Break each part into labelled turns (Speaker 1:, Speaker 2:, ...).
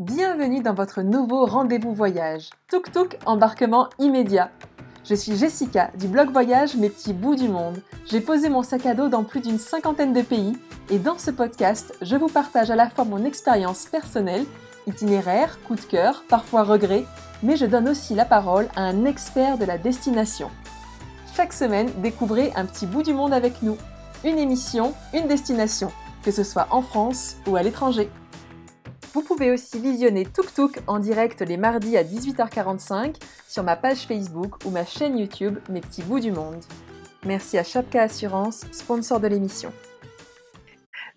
Speaker 1: Bienvenue dans votre nouveau rendez-vous voyage. Tuk Tuk embarquement immédiat. Je suis Jessica du blog voyage Mes petits bouts du monde. J'ai posé mon sac à dos dans plus d'une cinquantaine de pays et dans ce podcast, je vous partage à la fois mon expérience personnelle, itinéraire, coup de cœur, parfois regret, mais je donne aussi la parole à un expert de la destination. Chaque semaine, découvrez un petit bout du monde avec nous. Une émission, une destination, que ce soit en France ou à l'étranger. Vous pouvez aussi visionner Tuk Tuk en direct les mardis à 18h45 sur ma page Facebook ou ma chaîne YouTube Mes petits bouts du monde. Merci à Chapka Assurance, sponsor de l'émission.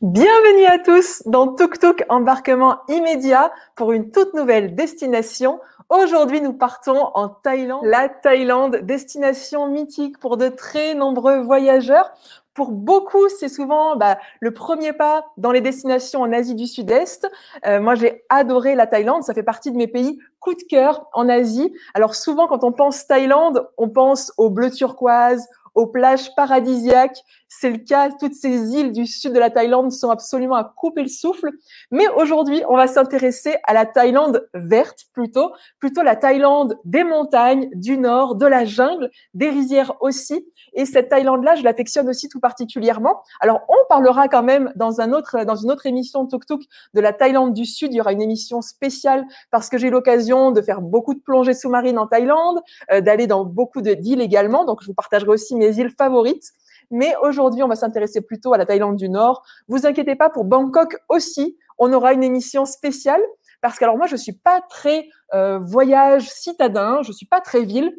Speaker 1: Bienvenue à tous dans Tuk Tuk embarquement immédiat pour une toute nouvelle destination. Aujourd'hui, nous partons en Thaïlande. La Thaïlande, destination mythique pour de très nombreux voyageurs pour beaucoup, c'est souvent bah, le premier pas dans les destinations en Asie du Sud-Est. Euh, moi, j'ai adoré la Thaïlande. Ça fait partie de mes pays coup de cœur en Asie. Alors souvent, quand on pense Thaïlande, on pense au bleu turquoise, aux plages paradisiaques. C'est le cas, toutes ces îles du sud de la Thaïlande sont absolument à couper le souffle. Mais aujourd'hui, on va s'intéresser à la Thaïlande verte plutôt, plutôt la Thaïlande des montagnes, du nord, de la jungle, des rizières aussi. Et cette Thaïlande-là, je l'affectionne aussi tout particulièrement. Alors, on parlera quand même dans un autre, dans une autre émission Tuk Tuk de la Thaïlande du Sud. Il y aura une émission spéciale parce que j'ai eu l'occasion de faire beaucoup de plongées sous-marines en Thaïlande, euh, d'aller dans beaucoup de d'îles également. Donc, je vous partagerai aussi mes îles favorites. Mais aujourd'hui, on va s'intéresser plutôt à la Thaïlande du Nord. Vous inquiétez pas, pour Bangkok aussi, on aura une émission spéciale parce que alors moi, je suis pas très euh, voyage citadin, je suis pas très ville.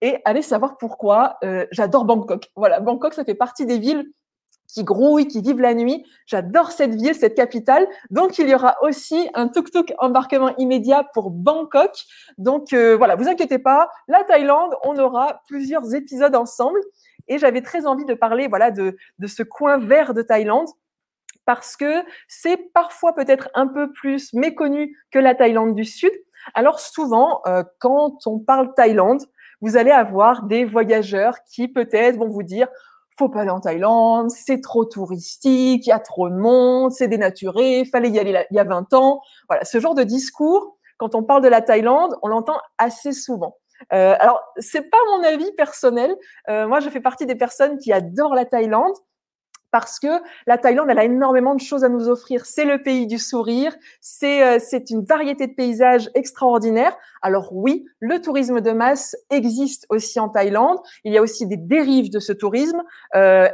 Speaker 1: Et allez savoir pourquoi. Euh, j'adore Bangkok. Voilà, Bangkok, ça fait partie des villes qui grouillent, qui vivent la nuit. J'adore cette ville, cette capitale. Donc, il y aura aussi un tuk-tuk embarquement immédiat pour Bangkok. Donc, euh, voilà, vous inquiétez pas. La Thaïlande, on aura plusieurs épisodes ensemble. Et j'avais très envie de parler, voilà, de, de ce coin vert de Thaïlande parce que c'est parfois peut-être un peu plus méconnu que la Thaïlande du Sud. Alors souvent, euh, quand on parle Thaïlande, vous allez avoir des voyageurs qui peut-être vont vous dire faut pas aller en Thaïlande, c'est trop touristique, il y a trop de monde, c'est dénaturé, fallait y aller il y a 20 ans. Voilà, ce genre de discours, quand on parle de la Thaïlande, on l'entend assez souvent. Euh, alors, c'est pas mon avis personnel. Euh, moi, je fais partie des personnes qui adorent la Thaïlande parce que la Thaïlande, elle a énormément de choses à nous offrir. C'est le pays du sourire, c'est euh, c'est une variété de paysages extraordinaires. Alors oui, le tourisme de masse existe aussi en Thaïlande. Il y a aussi des dérives de ce tourisme. Euh,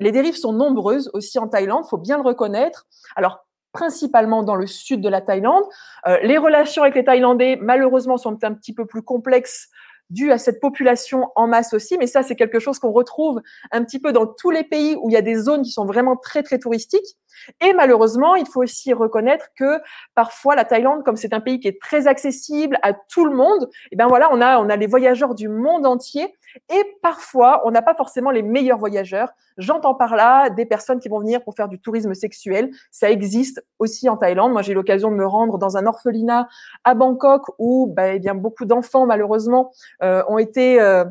Speaker 1: les dérives sont nombreuses aussi en Thaïlande, faut bien le reconnaître. Alors principalement dans le sud de la Thaïlande. Euh, les relations avec les Thaïlandais, malheureusement, sont un petit peu plus complexes dû à cette population en masse aussi. Mais ça, c'est quelque chose qu'on retrouve un petit peu dans tous les pays où il y a des zones qui sont vraiment très, très touristiques. Et malheureusement, il faut aussi reconnaître que parfois la Thaïlande, comme c'est un pays qui est très accessible à tout le monde, et eh ben voilà, on a on a les voyageurs du monde entier et parfois on n'a pas forcément les meilleurs voyageurs. J'entends par là des personnes qui vont venir pour faire du tourisme sexuel. Ça existe aussi en Thaïlande. Moi, j'ai eu l'occasion de me rendre dans un orphelinat à Bangkok où, bah, eh bien, beaucoup d'enfants malheureusement euh, ont été euh,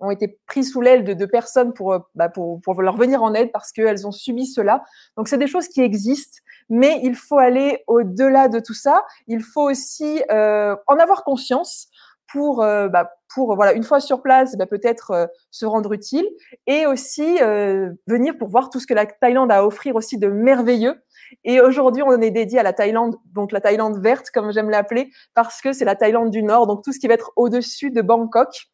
Speaker 1: ont été pris sous l'aile de, de, personnes pour, euh, bah, pour, pour, leur venir en aide parce qu'elles ont subi cela. Donc, c'est des choses qui existent, mais il faut aller au-delà de tout ça. Il faut aussi euh, en avoir conscience pour, euh, bah, pour voilà, une fois sur place, bah, peut-être euh, se rendre utile et aussi euh, venir pour voir tout ce que la Thaïlande a à offrir aussi de merveilleux. Et aujourd'hui, on est dédié à la Thaïlande, donc la Thaïlande verte, comme j'aime l'appeler, parce que c'est la Thaïlande du Nord, donc tout ce qui va être au-dessus de Bangkok.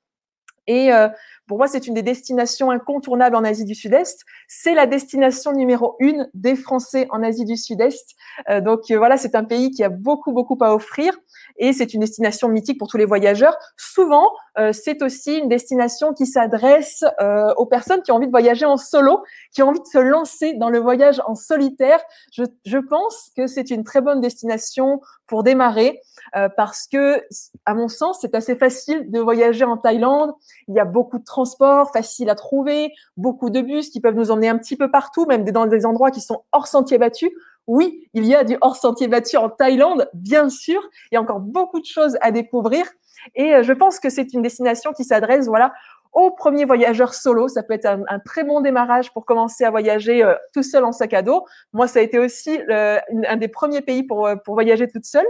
Speaker 1: Et euh, pour moi, c'est une des destinations incontournables en Asie du Sud-Est. C'est la destination numéro une des Français en Asie du Sud-Est. Euh, donc euh, voilà, c'est un pays qui a beaucoup, beaucoup à offrir et c'est une destination mythique pour tous les voyageurs. Souvent, euh, c'est aussi une destination qui s'adresse euh, aux personnes qui ont envie de voyager en solo, qui ont envie de se lancer dans le voyage en solitaire. Je, je pense que c'est une très bonne destination pour démarrer euh, parce que, à mon sens, c'est assez facile de voyager en Thaïlande. Il y a beaucoup de transports faciles à trouver, beaucoup de bus qui peuvent nous emmener un petit peu partout, même dans des endroits qui sont hors sentier battu. Oui, il y a du hors sentier battu en Thaïlande, bien sûr. Il y a encore beaucoup de choses à découvrir. Et euh, je pense que c'est une destination qui s'adresse, voilà, aux premiers voyageurs solo. Ça peut être un, très bon démarrage pour commencer à voyager euh, tout seul en sac à dos. Moi, ça a été aussi un des premiers pays pour, pour voyager toute seule.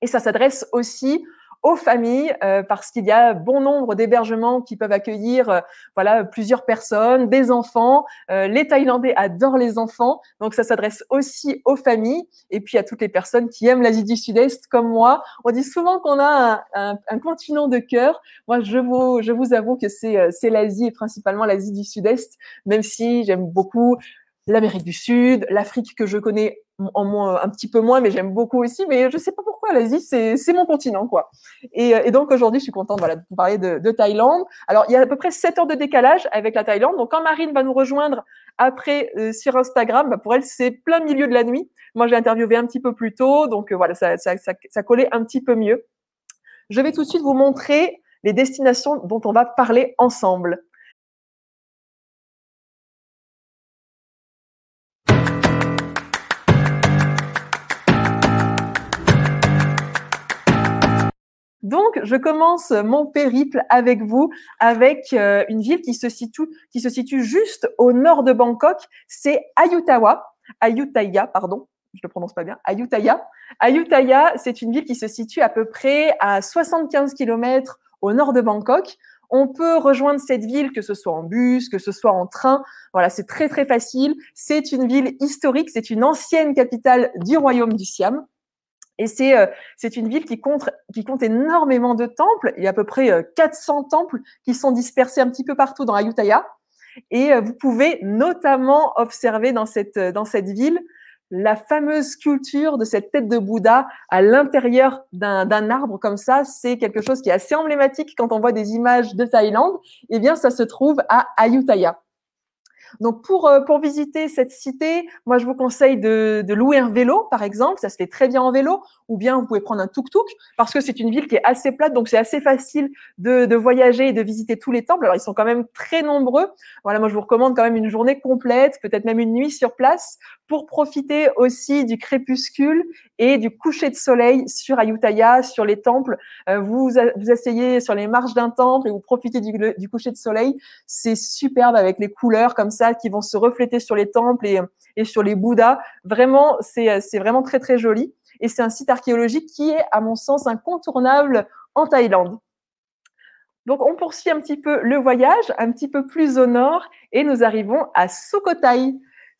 Speaker 1: Et ça s'adresse aussi aux familles euh, parce qu'il y a bon nombre d'hébergements qui peuvent accueillir euh, voilà plusieurs personnes, des enfants. Euh, les Thaïlandais adorent les enfants, donc ça s'adresse aussi aux familles et puis à toutes les personnes qui aiment l'Asie du Sud-Est comme moi. On dit souvent qu'on a un, un, continent de cœur. Moi, je vous je vous avoue que c'est c'est l'Asie et principalement l'Asie du Sud-Est, même si j'aime beaucoup l'Amérique du Sud, l'Afrique que je connais un petit peu moins, mais j'aime beaucoup aussi. Mais je sais pas pourquoi l'Asie, c'est, mon continent, quoi. Et, et donc aujourd'hui, je suis contente, voilà, de vous parler de, de, Thaïlande. Alors il y a à peu près 7 heures de décalage avec la Thaïlande. Donc quand Marine va nous rejoindre après euh, sur Instagram, bah, pour elle c'est plein milieu de la nuit. Moi j'ai interviewé un petit peu plus tôt, donc euh, voilà, ça, ça, ça, ça collait un petit peu mieux. Je vais tout de suite vous montrer les destinations dont on va parler ensemble. Donc, je commence mon périple avec vous avec euh, une ville qui se situe qui se situe juste au nord de Bangkok, c'est Ayutthaya, Ayutthaya, pardon, je le prononce pas bien, Ayutthaya. Ayutthaya, c'est une ville qui se situe à peu près à 75 km au nord de Bangkok. On peut rejoindre cette ville, que ce soit en bus, que ce soit en train. Voilà, c'est très très facile. C'est une ville historique, c'est une ancienne capitale du royaume du Siam. Et c'est euh, c'est une ville qui compte qui compte énormément de temples. Il y a à peu près 400 euh, temples qui sont dispersés un petit peu partout dans Ayutthaya. Et euh, vous pouvez notamment observer dans cette dans cette ville la fameuse sculpture de cette tête de Bouddha à l'intérieur d'un arbre comme ça. C'est quelque chose qui est assez emblématique quand on voit des images de Thaïlande. Eh bien, ça se trouve à Ayutthaya. Donc pour euh, pour visiter cette cité, moi je vous conseille de, de, louer un vélo par exemple, ça se fait très bien en vélo, ou bien vous pouvez prendre un tuk-tuk parce que c'est une ville qui est assez plate, donc c'est assez facile de, de voyager et de visiter tous les temples. Alors ils sont quand même très nombreux. Voilà, moi je vous recommande quand même une journée complète, peut-être même une nuit sur place pour profiter aussi du crépuscule et du coucher de soleil sur Ayutthaya, sur les temples. Euh, vous vous asseyez sur les marches d'un temple et vous profitez du, coucher de soleil. C'est superbe avec les couleurs comme ça qui vont se refléter sur les temples et, et sur les Bouddhas. Vraiment, c'est vraiment très très joli. Et c'est un site archéologique qui est, à mon sens, incontournable en Thaïlande. Donc, on poursuit un petit peu le voyage, un petit peu plus au nord, et nous arrivons à Sukhothai.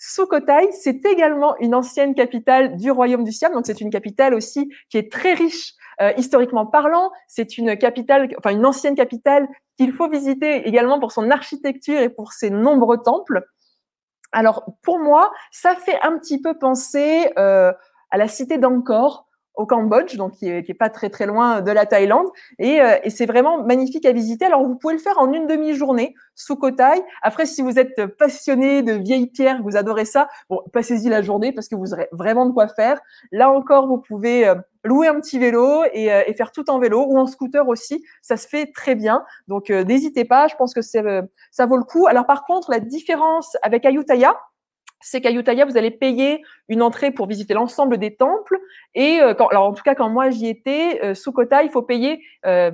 Speaker 1: Sukhothai, c'est également une ancienne capitale du royaume du Siam. Donc, c'est une capitale aussi qui est très riche euh, historiquement parlant. C'est une capitale, enfin une ancienne capitale qu'il faut visiter également pour son architecture et pour ses nombreux temples. Alors, pour moi, ça fait un petit peu penser euh, à la cité d'Angkor au Cambodge, donc qui est, pas très très loin de la Thaïlande, et, euh, et c'est vraiment magnifique à visiter. Alors vous pouvez le faire en une demi-journée sous Kotai. Après, si vous êtes passionné de vieilles pierres, vous adorez ça, bon, passez-y la journée parce que vous aurez vraiment de quoi faire. Là encore, vous pouvez euh, louer un petit vélo et, euh, et, faire tout en vélo ou en scooter aussi. Ça se fait très bien, donc n'hésitez pas. Je pense que c'est ça vaut le coup. Alors par contre, la différence avec Ayutthaya, c'est qu'à Ayutthaya, vous allez payer une entrée pour visiter l'ensemble des temples. Et euh, quand, alors en tout cas, quand moi j'y étais, euh, sous il faut payer euh,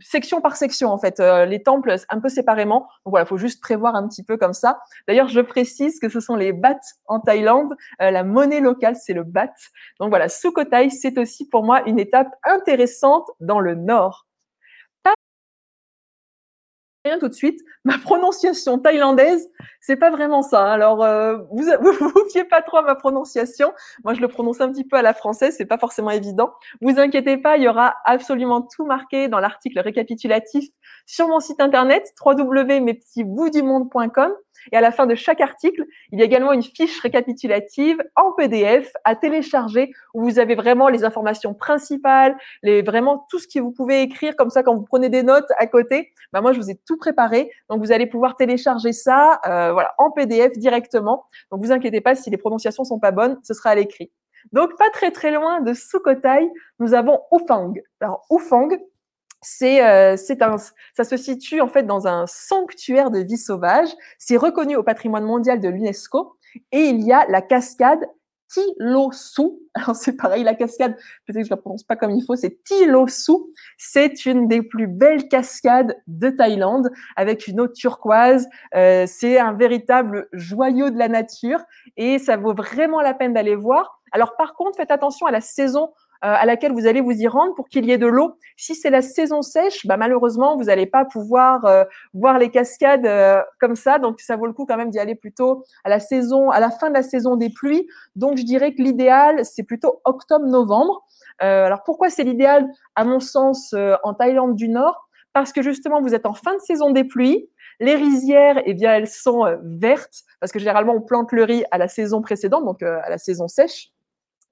Speaker 1: section par section en fait, euh, les temples un peu séparément. Donc voilà, il faut juste prévoir un petit peu comme ça. D'ailleurs, je précise que ce sont les bahts en Thaïlande. la monnaie locale, c'est le baht. Donc voilà, Sukhothai, c'est aussi pour moi une étape intéressante dans le nord tout de suite. Ma prononciation thaïlandaise, c'est pas vraiment ça. Alors, euh, vous, vous vous fiez pas trop à ma prononciation. Moi, je le prononce un petit peu à la française. C'est pas forcément évident. Vous inquiétez pas, il y aura absolument tout marqué dans l'article récapitulatif sur mon site internet www.mespetitsboutsdumonde.com. Et à la fin de chaque article, il y a également une fiche récapitulative en PDF à télécharger où vous avez vraiment les informations principales, les vraiment tout ce que vous pouvez écrire comme ça quand vous prenez des notes à côté. Bah moi, je vous ai tout préparé, donc vous allez pouvoir télécharger ça, euh, voilà, en PDF directement. Donc vous inquiétez pas si les prononciations sont pas bonnes, ce sera à l'écrit. Donc pas très très loin de Sukhothai, nous avons Ufang. Alors Ufang, c'est euh, un ça se situe en fait dans un sanctuaire de vie sauvage. C'est reconnu au patrimoine mondial de l'UNESCO et il y a la cascade Tilosu. Alors c'est pareil, la cascade, peut-être que je la prononce pas comme il faut, c'est Tilosu. C'est une des plus belles cascades de Thaïlande avec une eau turquoise. Euh, c'est un véritable joyau de la nature et ça vaut vraiment la peine d'aller voir. Alors par contre, faites attention à la saison à laquelle vous allez vous y rendre pour qu'il y ait de l'eau. Si c'est la saison sèche, bah, malheureusement, vous n'allez pas pouvoir voir les cascades comme ça. Donc, ça vaut le coup quand même d'y aller plutôt à la saison, à la fin de la saison des pluies. Donc, je dirais que l'idéal, c'est plutôt octobre-novembre. alors, pourquoi c'est l'idéal, à mon sens, en Thaïlande du Nord? Parce que justement, vous êtes en fin de saison des pluies. Les rizières, eh bien, elles sont euh, vertes parce que généralement on plante le riz à la saison précédente, donc euh, à la saison sèche.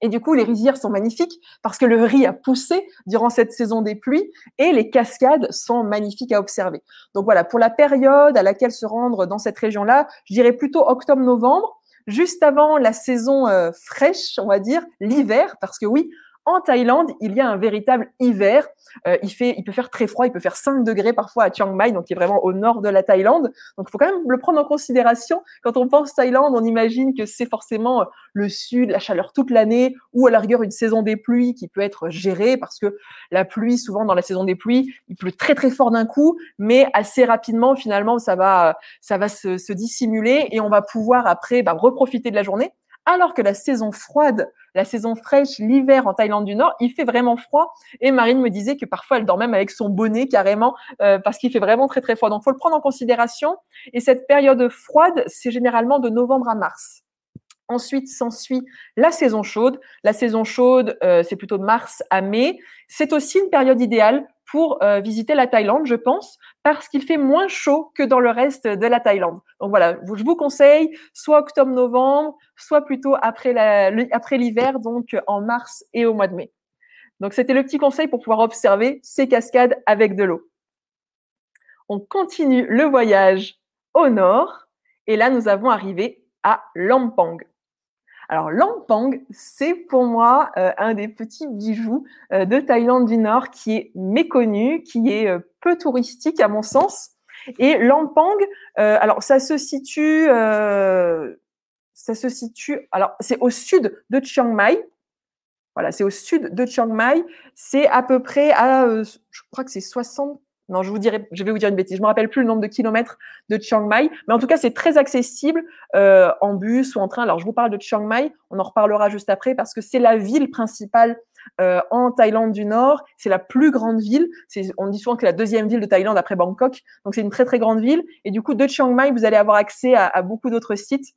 Speaker 1: Et du coup, les rizières sont magnifiques parce que le riz a poussé durant cette saison des pluies et les cascades sont magnifiques à observer. Donc voilà, pour la période à laquelle se rendre dans cette région-là, je dirais plutôt octobre-novembre, juste avant la saison euh, fraîche, on va dire, l'hiver, parce que oui, en Thaïlande, il y a un véritable hiver. Euh, il, fait, il peut faire très froid, il peut faire 5 degrés parfois à Chiang Mai, donc qui est vraiment au nord de la Thaïlande. Donc il faut quand même le prendre en considération. Quand on pense Thaïlande, on imagine que c'est forcément euh, le sud, la chaleur toute l'année, ou à la rigueur une saison des pluies qui peut être gérée, parce que la pluie, souvent dans la saison des pluies, il pleut très très fort d'un coup, mais assez rapidement, finalement, ça va, ça va se, se dissimuler et on va pouvoir après bah, reprofiter de la journée. Alors que la saison froide, la saison fraîche, l'hiver en Thaïlande du Nord, il fait vraiment froid. Et Marine me disait que parfois elle dort même avec son bonnet carrément euh, parce qu'il fait vraiment très très froid. Donc faut le prendre en considération. Et cette période froide, c'est généralement de novembre à mars. Ensuite s'ensuit la saison chaude. La saison chaude, euh, c'est plutôt de mars à mai. C'est aussi une période idéale pour euh, visiter la Thaïlande, je pense, parce qu'il fait moins chaud que dans le reste de la Thaïlande. Donc voilà, je vous conseille soit octobre-novembre, soit plutôt après l'hiver, donc en mars et au mois de mai. Donc c'était le petit conseil pour pouvoir observer ces cascades avec de l'eau. On continue le voyage au nord et là nous avons arrivé à Lampang. Alors, Lampang, c'est pour moi euh, un des petits bijoux euh, de Thaïlande du Nord qui est méconnu, qui est euh, peu touristique à mon sens. Et Lampang, alors ça se situe, ça se situe, alors c'est au sud de Chiang Mai. Voilà, c'est au sud de Chiang Mai. C'est à peu près à, je crois que c'est 60 non, je vous dirai, je vais vous dire une bêtise. Je me rappelle plus le nombre de kilomètres de Chiang Mai, mais en tout cas, c'est très accessible euh, en bus ou en train. Alors, je vous parle de Chiang Mai. On en reparlera juste après parce que c'est la ville principale euh, en Thaïlande du Nord. C'est la plus grande ville. On dit souvent que la deuxième ville de Thaïlande après Bangkok. Donc, c'est une très très grande ville. Et du coup, de Chiang Mai, vous allez avoir accès à, beaucoup d'autres sites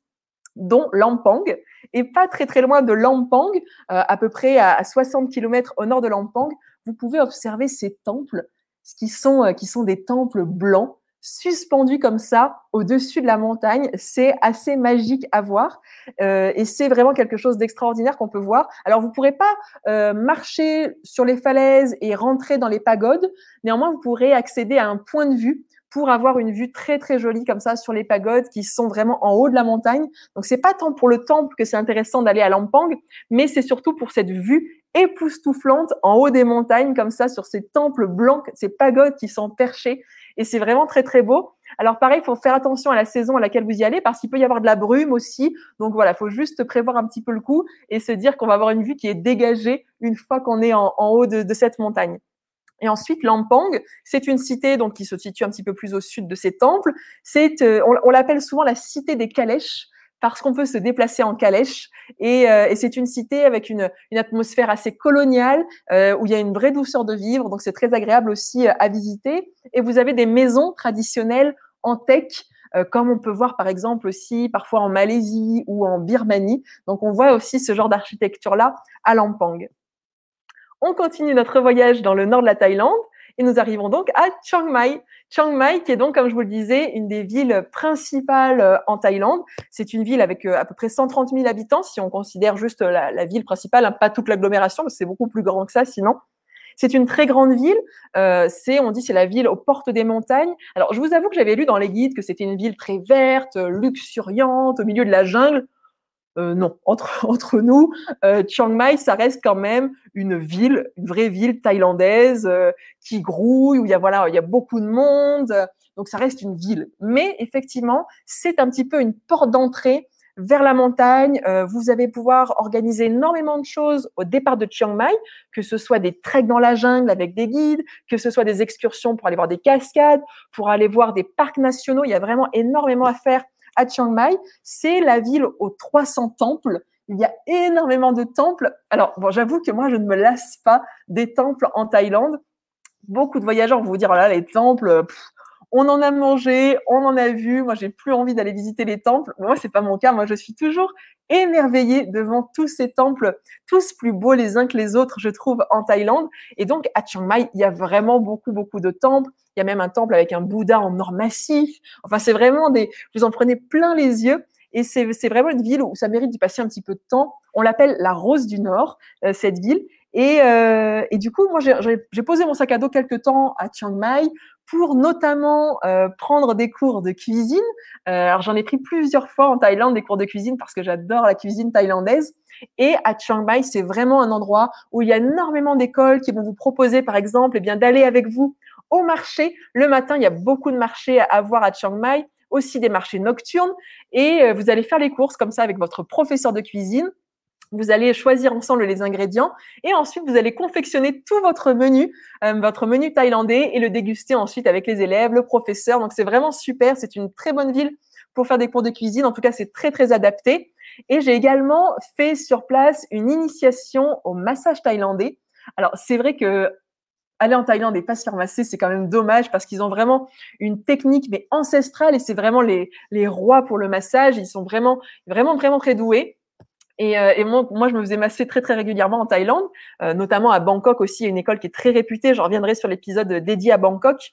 Speaker 1: dont Lampang, et pas très très loin de Lampang, euh, à peu près à, à 60 km au nord de Lampang, vous pouvez observer ces temples qui sont, euh, qui sont des temples blancs suspendus comme ça au-dessus de la montagne. C'est assez magique à voir euh, et c'est vraiment quelque chose d'extraordinaire qu'on peut voir. Alors vous pourrez pas euh, marcher sur les falaises et rentrer dans les pagodes. Néanmoins, vous pourrez accéder à un point de vue pour avoir une vue très très jolie comme ça sur les pagodes qui sont vraiment en haut de la montagne. Donc c'est pas tant pour le temple que c'est intéressant d'aller à Lampang, mais c'est surtout pour cette vue époustouflante en haut des montagnes, comme ça, sur ces temples blancs, ces pagodes qui sont perchées. Et c'est vraiment très, très beau. Alors, pareil, il faut faire attention à la saison à laquelle vous y allez, parce qu'il peut y avoir de la brume aussi. Donc, voilà, il faut juste prévoir un petit peu le coup et se dire qu'on va avoir une vue qui est dégagée une fois qu'on est en, haut de, cette montagne. Et ensuite, Lampang, c'est une cité donc qui se situe un petit peu plus au sud de ces temples. C'est, euh, on, on l'appelle souvent la cité des calèches parce qu'on peut se déplacer en calèche. Et, euh, et c'est une cité avec une, une atmosphère assez coloniale, euh, où il y a une vraie douceur de vivre, donc c'est très agréable aussi euh, à visiter. Et vous avez des maisons traditionnelles en tech, euh, comme on peut voir par exemple aussi parfois en Malaisie ou en Birmanie. Donc on voit aussi ce genre d'architecture-là à Lampang. On continue notre voyage dans le nord de la Thaïlande et nous arrivons donc à Chiang Mai. Chiang Mai, qui est donc, comme je vous le disais, une des villes principales euh, en Thaïlande. C'est une ville avec euh, à peu près 130 000 habitants, si on considère juste la, la ville principale, hein, pas toute l'agglomération, parce que c'est beaucoup plus grand que ça sinon. C'est une très grande ville. Euh, c'est, on dit, c'est la ville aux portes des montagnes. Alors, je vous avoue que j'avais lu dans les guides que c'était une ville très verte, luxuriante, au milieu de la jungle. Euh, non, entre, entre nous, euh, Chiang Mai, ça reste quand même une ville, une vraie ville thaïlandaise euh, qui grouille, où il y a voilà, il y a beaucoup de monde. Donc ça reste une ville. Mais effectivement, c'est un petit peu une porte d'entrée vers la montagne. vous allez pouvoir organiser énormément de choses au départ de Chiang Mai, que ce soit des treks dans la jungle avec des guides, que ce soit des excursions pour aller voir des cascades, pour aller voir des parcs nationaux. Il y a vraiment énormément à faire à Chiang Mai. C'est la ville aux 300 temples Il y a énormément de temples. Alors, bon, j'avoue que moi, je ne me lasse pas des temples en Thaïlande. Beaucoup de voyageurs vont vous dire, oh là, les temples, on en a mangé, on en a vu. Moi, j'ai plus envie d'aller visiter les temples. Moi, c'est pas mon cas. Moi, je suis toujours émerveillée devant tous ces temples, tous plus beaux les uns que les autres, je trouve, en Thaïlande. Et donc, à Chiang Mai, il y a vraiment beaucoup, beaucoup de temples. Il y a même un temple avec un Bouddha en or massif. Enfin, c'est vraiment des, vous en prenez plein les yeux. Et c'est vraiment une ville où ça mérite d'y passer un petit peu de temps. On l'appelle la Rose du Nord, euh, cette ville. Et, euh, du coup, moi, j'ai posé mon sac à dos quelques temps à Chiang Mai pour notamment euh, prendre des cours de cuisine. Euh, alors j'en ai pris plusieurs fois en Thaïlande des cours de cuisine parce que j'adore la cuisine thaïlandaise. Et à Chiang Mai, c'est vraiment un endroit où il y a énormément d'écoles qui vont vous proposer, par exemple, eh bien d'aller avec vous au marché. Le matin, il y a beaucoup de marchés à voir à Chiang Mai, aussi des marchés nocturnes. Et euh, vous allez faire les courses comme ça avec votre professeur de cuisine. Vous allez choisir ensemble les ingrédients et ensuite vous allez confectionner tout votre menu, euh, votre menu thaïlandais et le déguster ensuite avec les élèves, le professeur. Donc c'est vraiment super, c'est une très bonne ville pour faire des cours de cuisine. En tout cas, c'est très très adapté. Et j'ai également fait sur place une initiation au massage thaïlandais. Alors c'est vrai que aller en Thaïlande et pas se faire masser, c'est quand même dommage parce qu'ils ont vraiment une technique mais ancestrale et c'est vraiment les, les rois pour le massage. Ils sont vraiment vraiment vraiment très doués. Et, euh, et moi, moi, je me faisais masser très très régulièrement en Thaïlande, euh, notamment à Bangkok aussi, une école qui est très réputée. Je reviendrai sur l'épisode dédié à Bangkok.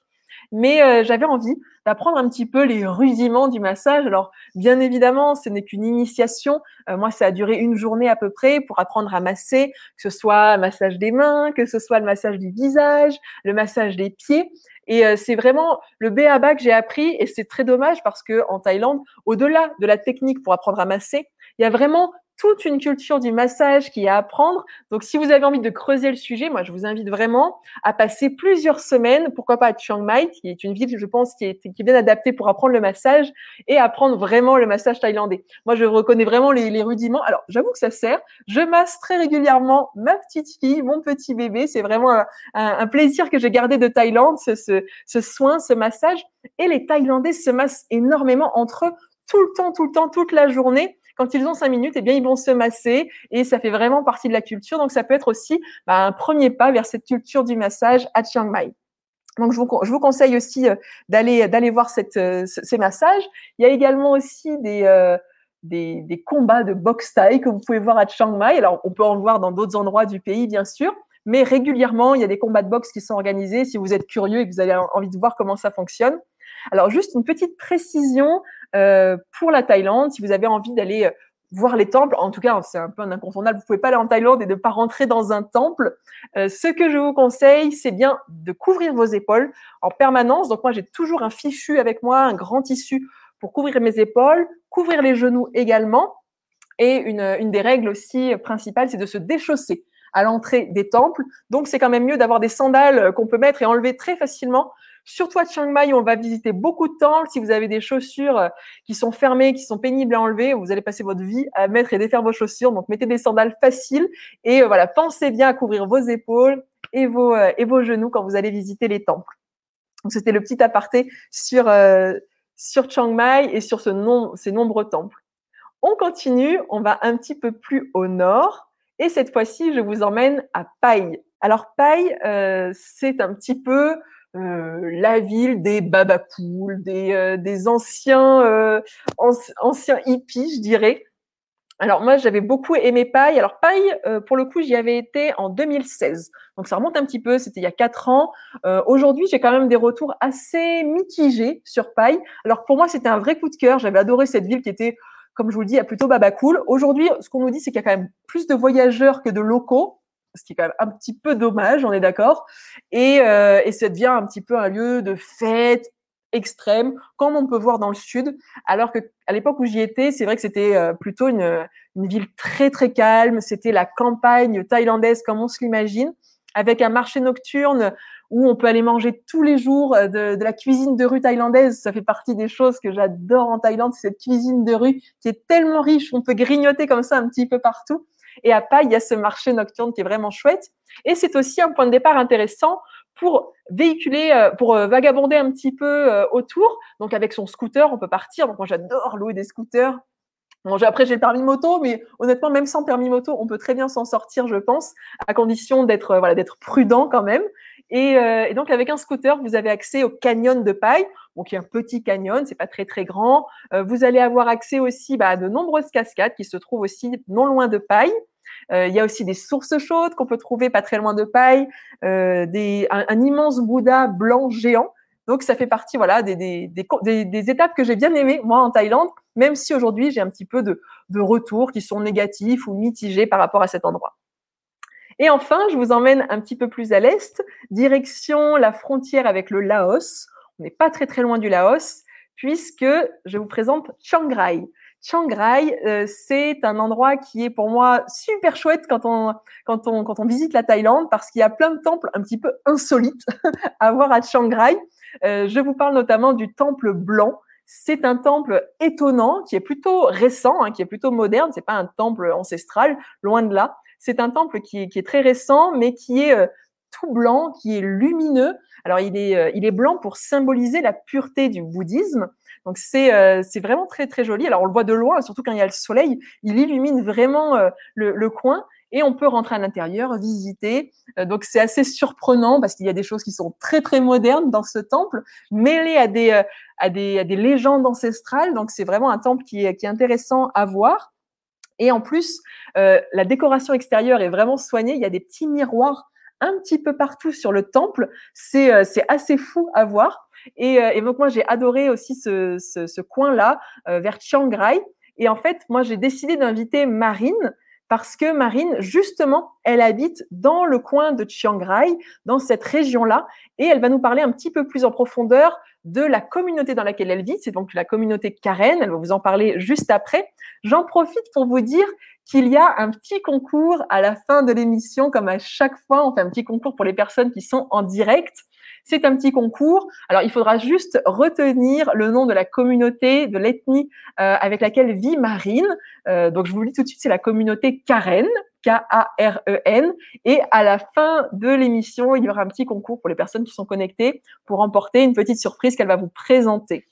Speaker 1: Mais euh, j'avais envie d'apprendre un petit peu les rudiments du massage. Alors, bien évidemment, ce n'est qu'une initiation. moi, ça a duré une journée à peu près pour apprendre à masser, que ce soit le massage des mains, que ce soit le massage du visage, le massage des pieds. Et c'est vraiment le B à que j'ai appris. Et c'est très dommage parce que en Thaïlande, au-delà de la technique pour apprendre à masser, il y a vraiment toute une culture du massage qui est à apprendre. Donc, si vous avez envie de creuser le sujet, moi, je vous invite vraiment à passer plusieurs semaines, pourquoi pas à Chiang Mai, qui est une ville, je pense, qui est, bien adaptée pour apprendre le massage et apprendre vraiment le massage thaïlandais. Moi, je reconnais vraiment les, rudiments. Alors, j'avoue que ça sert. Je masse très régulièrement ma petite fille, mon petit bébé. C'est vraiment un, plaisir que j'ai gardé de Thaïlande, ce, ce soin, ce massage. Et les Thaïlandais se massent énormément entre eux tout le temps, tout le temps, toute la journée quand ils ont cinq minutes, eh bien, ils vont se masser et ça fait vraiment partie de la culture. Donc, ça peut être aussi bah, un premier pas vers cette culture du massage à Chiang Mai. Donc, je vous, conseille aussi euh, d'aller d'aller voir euh, ces massages. Il y a également aussi des, euh, des, des, combats de boxe thaï que vous pouvez voir à Chiang Mai. Alors, on peut en voir dans d'autres endroits du pays, bien sûr. Mais régulièrement, il y a des combats de boxe qui sont organisés. Si vous êtes curieux et que vous avez envie de voir comment ça fonctionne. Alors, juste une petite précision euh, pour la Thaïlande, si vous avez envie d'aller euh, voir les temples, en tout cas, c'est un peu un incontournable, vous pouvez pas aller en Thaïlande et ne pas rentrer dans un temple. Euh, ce que je vous conseille, c'est bien de couvrir vos épaules en permanence. Donc moi, j'ai toujours un fichu avec moi, un grand tissu pour couvrir mes épaules, couvrir les genoux également. Et une, une des règles aussi principales, c'est de se déchausser à l'entrée des temples. Donc, c'est quand même mieux d'avoir des sandales qu'on peut mettre et enlever très facilement Surtout à Chiang Mai, on va visiter beaucoup de temples. Si vous avez des chaussures euh, qui sont fermées, qui sont pénibles à enlever, vous allez passer votre vie à mettre et défaire vos chaussures. Donc, mettez des sandales faciles et euh, voilà, pensez bien à couvrir vos épaules et vos, euh, et vos genoux quand vous allez visiter les temples. Donc, c'était le petit aparté sur, sur Chiang Mai et sur ce ces nombreux temples. On continue, on va un petit peu plus au nord et cette fois-ci, je vous emmène à Pai. Alors Pai, c'est un petit peu euh, la ville des babacools, des, euh, des anciens, euh, anciens hippies, je dirais. Alors moi, j'avais beaucoup aimé Paille. Alors Paille, pour le coup, j'y avais été en 2016. Donc ça remonte un petit peu, c'était il y a quatre ans. Aujourd'hui, j'ai quand même des retours assez mitigés sur Paille. Alors pour moi, c'était un vrai coup de cœur. J'avais adoré cette ville qui était, comme je vous le dis, plutôt babacool. Aujourd'hui, ce qu'on nous dit, c'est qu'il y a quand même plus de voyageurs que de locaux ce qui est quand même un petit peu dommage, on est d'accord. Et, euh, et ça devient un petit peu un lieu de fête extrême, comme on peut voir dans le sud. Alors que à l'époque où j'y étais, c'est vrai que c'était euh, plutôt une, une ville très très calme. C'était la campagne thaïlandaise comme on se l'imagine, avec un marché nocturne où on peut aller manger tous les jours euh, de, de, la cuisine de rue thaïlandaise. Ça fait partie des choses que j'adore en Thaïlande, cette cuisine de rue qui est tellement riche, on peut grignoter comme ça un petit peu partout. Et à Paille, il y a ce marché nocturne qui est vraiment chouette. Et c'est aussi un point de départ intéressant pour véhiculer, euh, pour euh, vagabonder un petit peu euh, autour. Donc avec son scooter, on peut partir. Donc moi j'adore louer des scooters Bon, après, j'ai le permis moto, mais honnêtement, même sans permis moto, on peut très bien s'en sortir, je pense, à condition d'être euh, voilà, d'être prudent quand même. Et, euh, et, donc, avec un scooter, vous avez accès au canyon de paille, donc il y a un petit canyon, c'est pas très très grand. Euh, vous allez avoir accès aussi bah, à de nombreuses cascades qui se trouvent aussi non loin de paille. Euh, il y a aussi des sources chaudes qu'on peut trouver pas très loin de paille, euh, des, un, un, immense Bouddha blanc géant donc, ça fait partie voilà, des, des, des, des étapes que j'ai bien aimées, moi, en Thaïlande, même si aujourd'hui, j'ai un petit peu de, de retours qui sont négatifs ou mitigés par rapport à cet endroit. Et enfin, je vous emmène un petit peu plus à l'est, direction la frontière avec le Laos. On n'est pas très très loin du Laos, puisque je vous présente Chiang Rai. Chiang Rai, euh, c'est un endroit qui est pour moi super chouette quand on, quand on, quand on visite la Thaïlande, parce qu'il y a plein de temples un petit peu insolites à voir à Chiang Rai. Euh, je vous parle notamment du temple blanc. C'est un temple étonnant qui est plutôt récent, hein, qui est plutôt moderne. C'est pas un temple ancestral, loin de là. C'est un temple qui est, très récent, mais qui est euh, tout blanc, qui est lumineux. Alors il est, euh, il est blanc pour symboliser la pureté du bouddhisme. Donc c'est c'est vraiment très très joli. Alors on le voit de loin, surtout quand il y a le soleil, il illumine vraiment le coin et on peut rentrer à l'intérieur, visiter. Euh, donc c'est assez surprenant parce qu'il y a des choses qui sont très très modernes dans ce temple, mêlées à des euh, à des, à des légendes ancestrales. Donc c'est vraiment un temple qui est, qui est intéressant à voir. Et en plus, euh, la décoration extérieure est vraiment soignée. Il y a des petits miroirs un petit peu partout sur le temple. C'est euh, assez fou à voir. Et, et donc moi j'ai adoré aussi ce, ce, ce coin-là vers Chiang Rai. Et en fait, moi j'ai décidé d'inviter Marine, parce que Marine, justement, elle habite dans le coin de Chiang Rai, dans cette région-là, et elle va nous parler un petit peu plus en profondeur de la communauté dans laquelle elle vit. C'est donc la communauté Karen. Elle va vous en parler juste après. J'en profite pour vous dire qu'il y a un petit concours à la fin de l'émission, comme à chaque fois, on fait un petit concours pour les personnes qui sont en direct. C'est un petit concours. Alors, il faudra juste retenir le nom de la communauté, de l'ethnie euh, avec laquelle vit Marine. Euh, donc, je vous le dis tout de suite, c'est la communauté Karen, K-A-R-E-N. Et à la fin de l'émission, il y aura un petit concours pour les personnes qui sont connectées pour remporter une petite surprise qu'elle va vous présenter.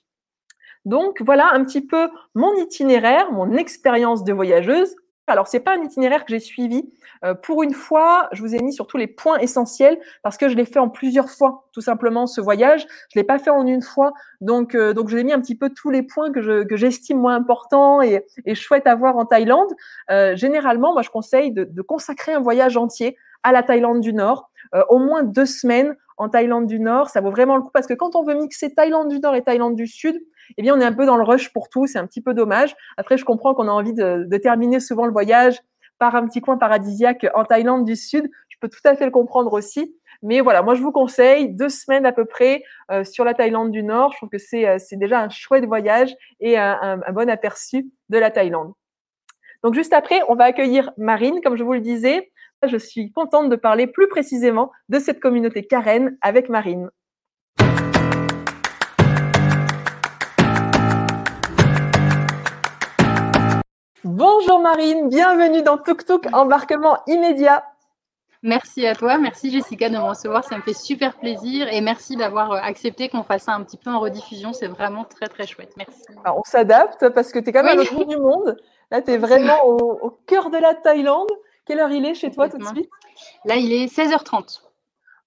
Speaker 1: Donc voilà un petit peu mon itinéraire, mon expérience de voyageuse. Alors, c'est pas un itinéraire que j'ai suivi. Euh, pour une fois, je vous ai mis sur tous les points essentiels parce que je l'ai fait en plusieurs fois, tout simplement, ce voyage. Je l'ai pas fait en une fois. Donc, euh, donc je l'ai mis un petit peu tous les points que, je, que j'estime moins importants et, et chouettes à voir en Thaïlande. Euh, généralement, moi, je conseille de, de, consacrer un voyage entier à la Thaïlande du Nord, euh, au moins deux semaines en Thaïlande du Nord. Ça vaut vraiment le coup parce que quand on veut mixer Thaïlande du Nord et Thaïlande du Sud, eh bien, on est un peu dans le rush pour tout. C'est un petit peu dommage. Après, je comprends qu'on a envie de, terminer souvent le voyage par un petit coin paradisiaque en Thaïlande du Sud. Je peux tout à fait le comprendre aussi. Mais voilà, moi, je vous conseille deux semaines à peu près euh, sur la Thaïlande du Nord. Je trouve que c'est, euh, déjà un chouette voyage et un, un, un bon aperçu de la Thaïlande. Donc, juste après, on va accueillir Marine, comme je vous le disais. Je suis contente de parler plus précisément de cette communauté Karen avec Marine. Bonjour Marine, bienvenue dans Tuk Tuk, embarquement immédiat.
Speaker 2: Merci à toi, merci Jessica de me recevoir, ça me fait super plaisir et merci d'avoir euh, accepté qu'on fasse ça un petit peu en rediffusion, c'est vraiment très très chouette, merci.
Speaker 1: Alors, on s'adapte parce que tu es quand même oui. à l'autre bout du monde, là tu es vraiment au, au, cœur de la Thaïlande. Quelle heure il est chez toi tout de suite?
Speaker 2: Là il est 16h30.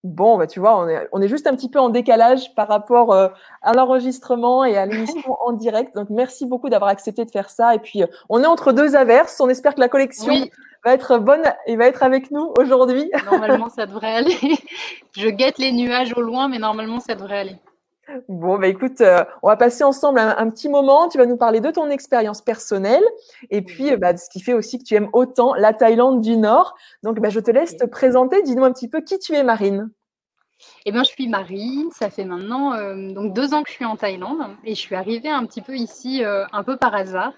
Speaker 1: Bon, bah, tu vois, on est, on est juste un petit peu en décalage par rapport euh, à l'enregistrement et à l'émission en direct. Donc, merci beaucoup d'avoir accepté de faire ça. Et puis, euh, on est entre deux averses. On espère que la collection oui. va être bonne et va être avec nous aujourd'hui.
Speaker 2: Normalement, ça devrait aller. Je guette les nuages au loin, mais normalement, ça devrait aller.
Speaker 1: Bon, bah écoute, euh, on va passer ensemble un, un, petit moment. Tu vas nous parler de ton expérience personnelle et puis bah, de ce qui fait aussi que tu aimes autant la Thaïlande du Nord. Donc, bah, je te laisse te présenter. Dis-nous un petit peu qui tu es, Marine.
Speaker 2: Eh bien, je suis Marie. Ça fait maintenant euh, donc deux ans que je suis en Thaïlande et je suis arrivée un petit peu ici euh, un peu par hasard.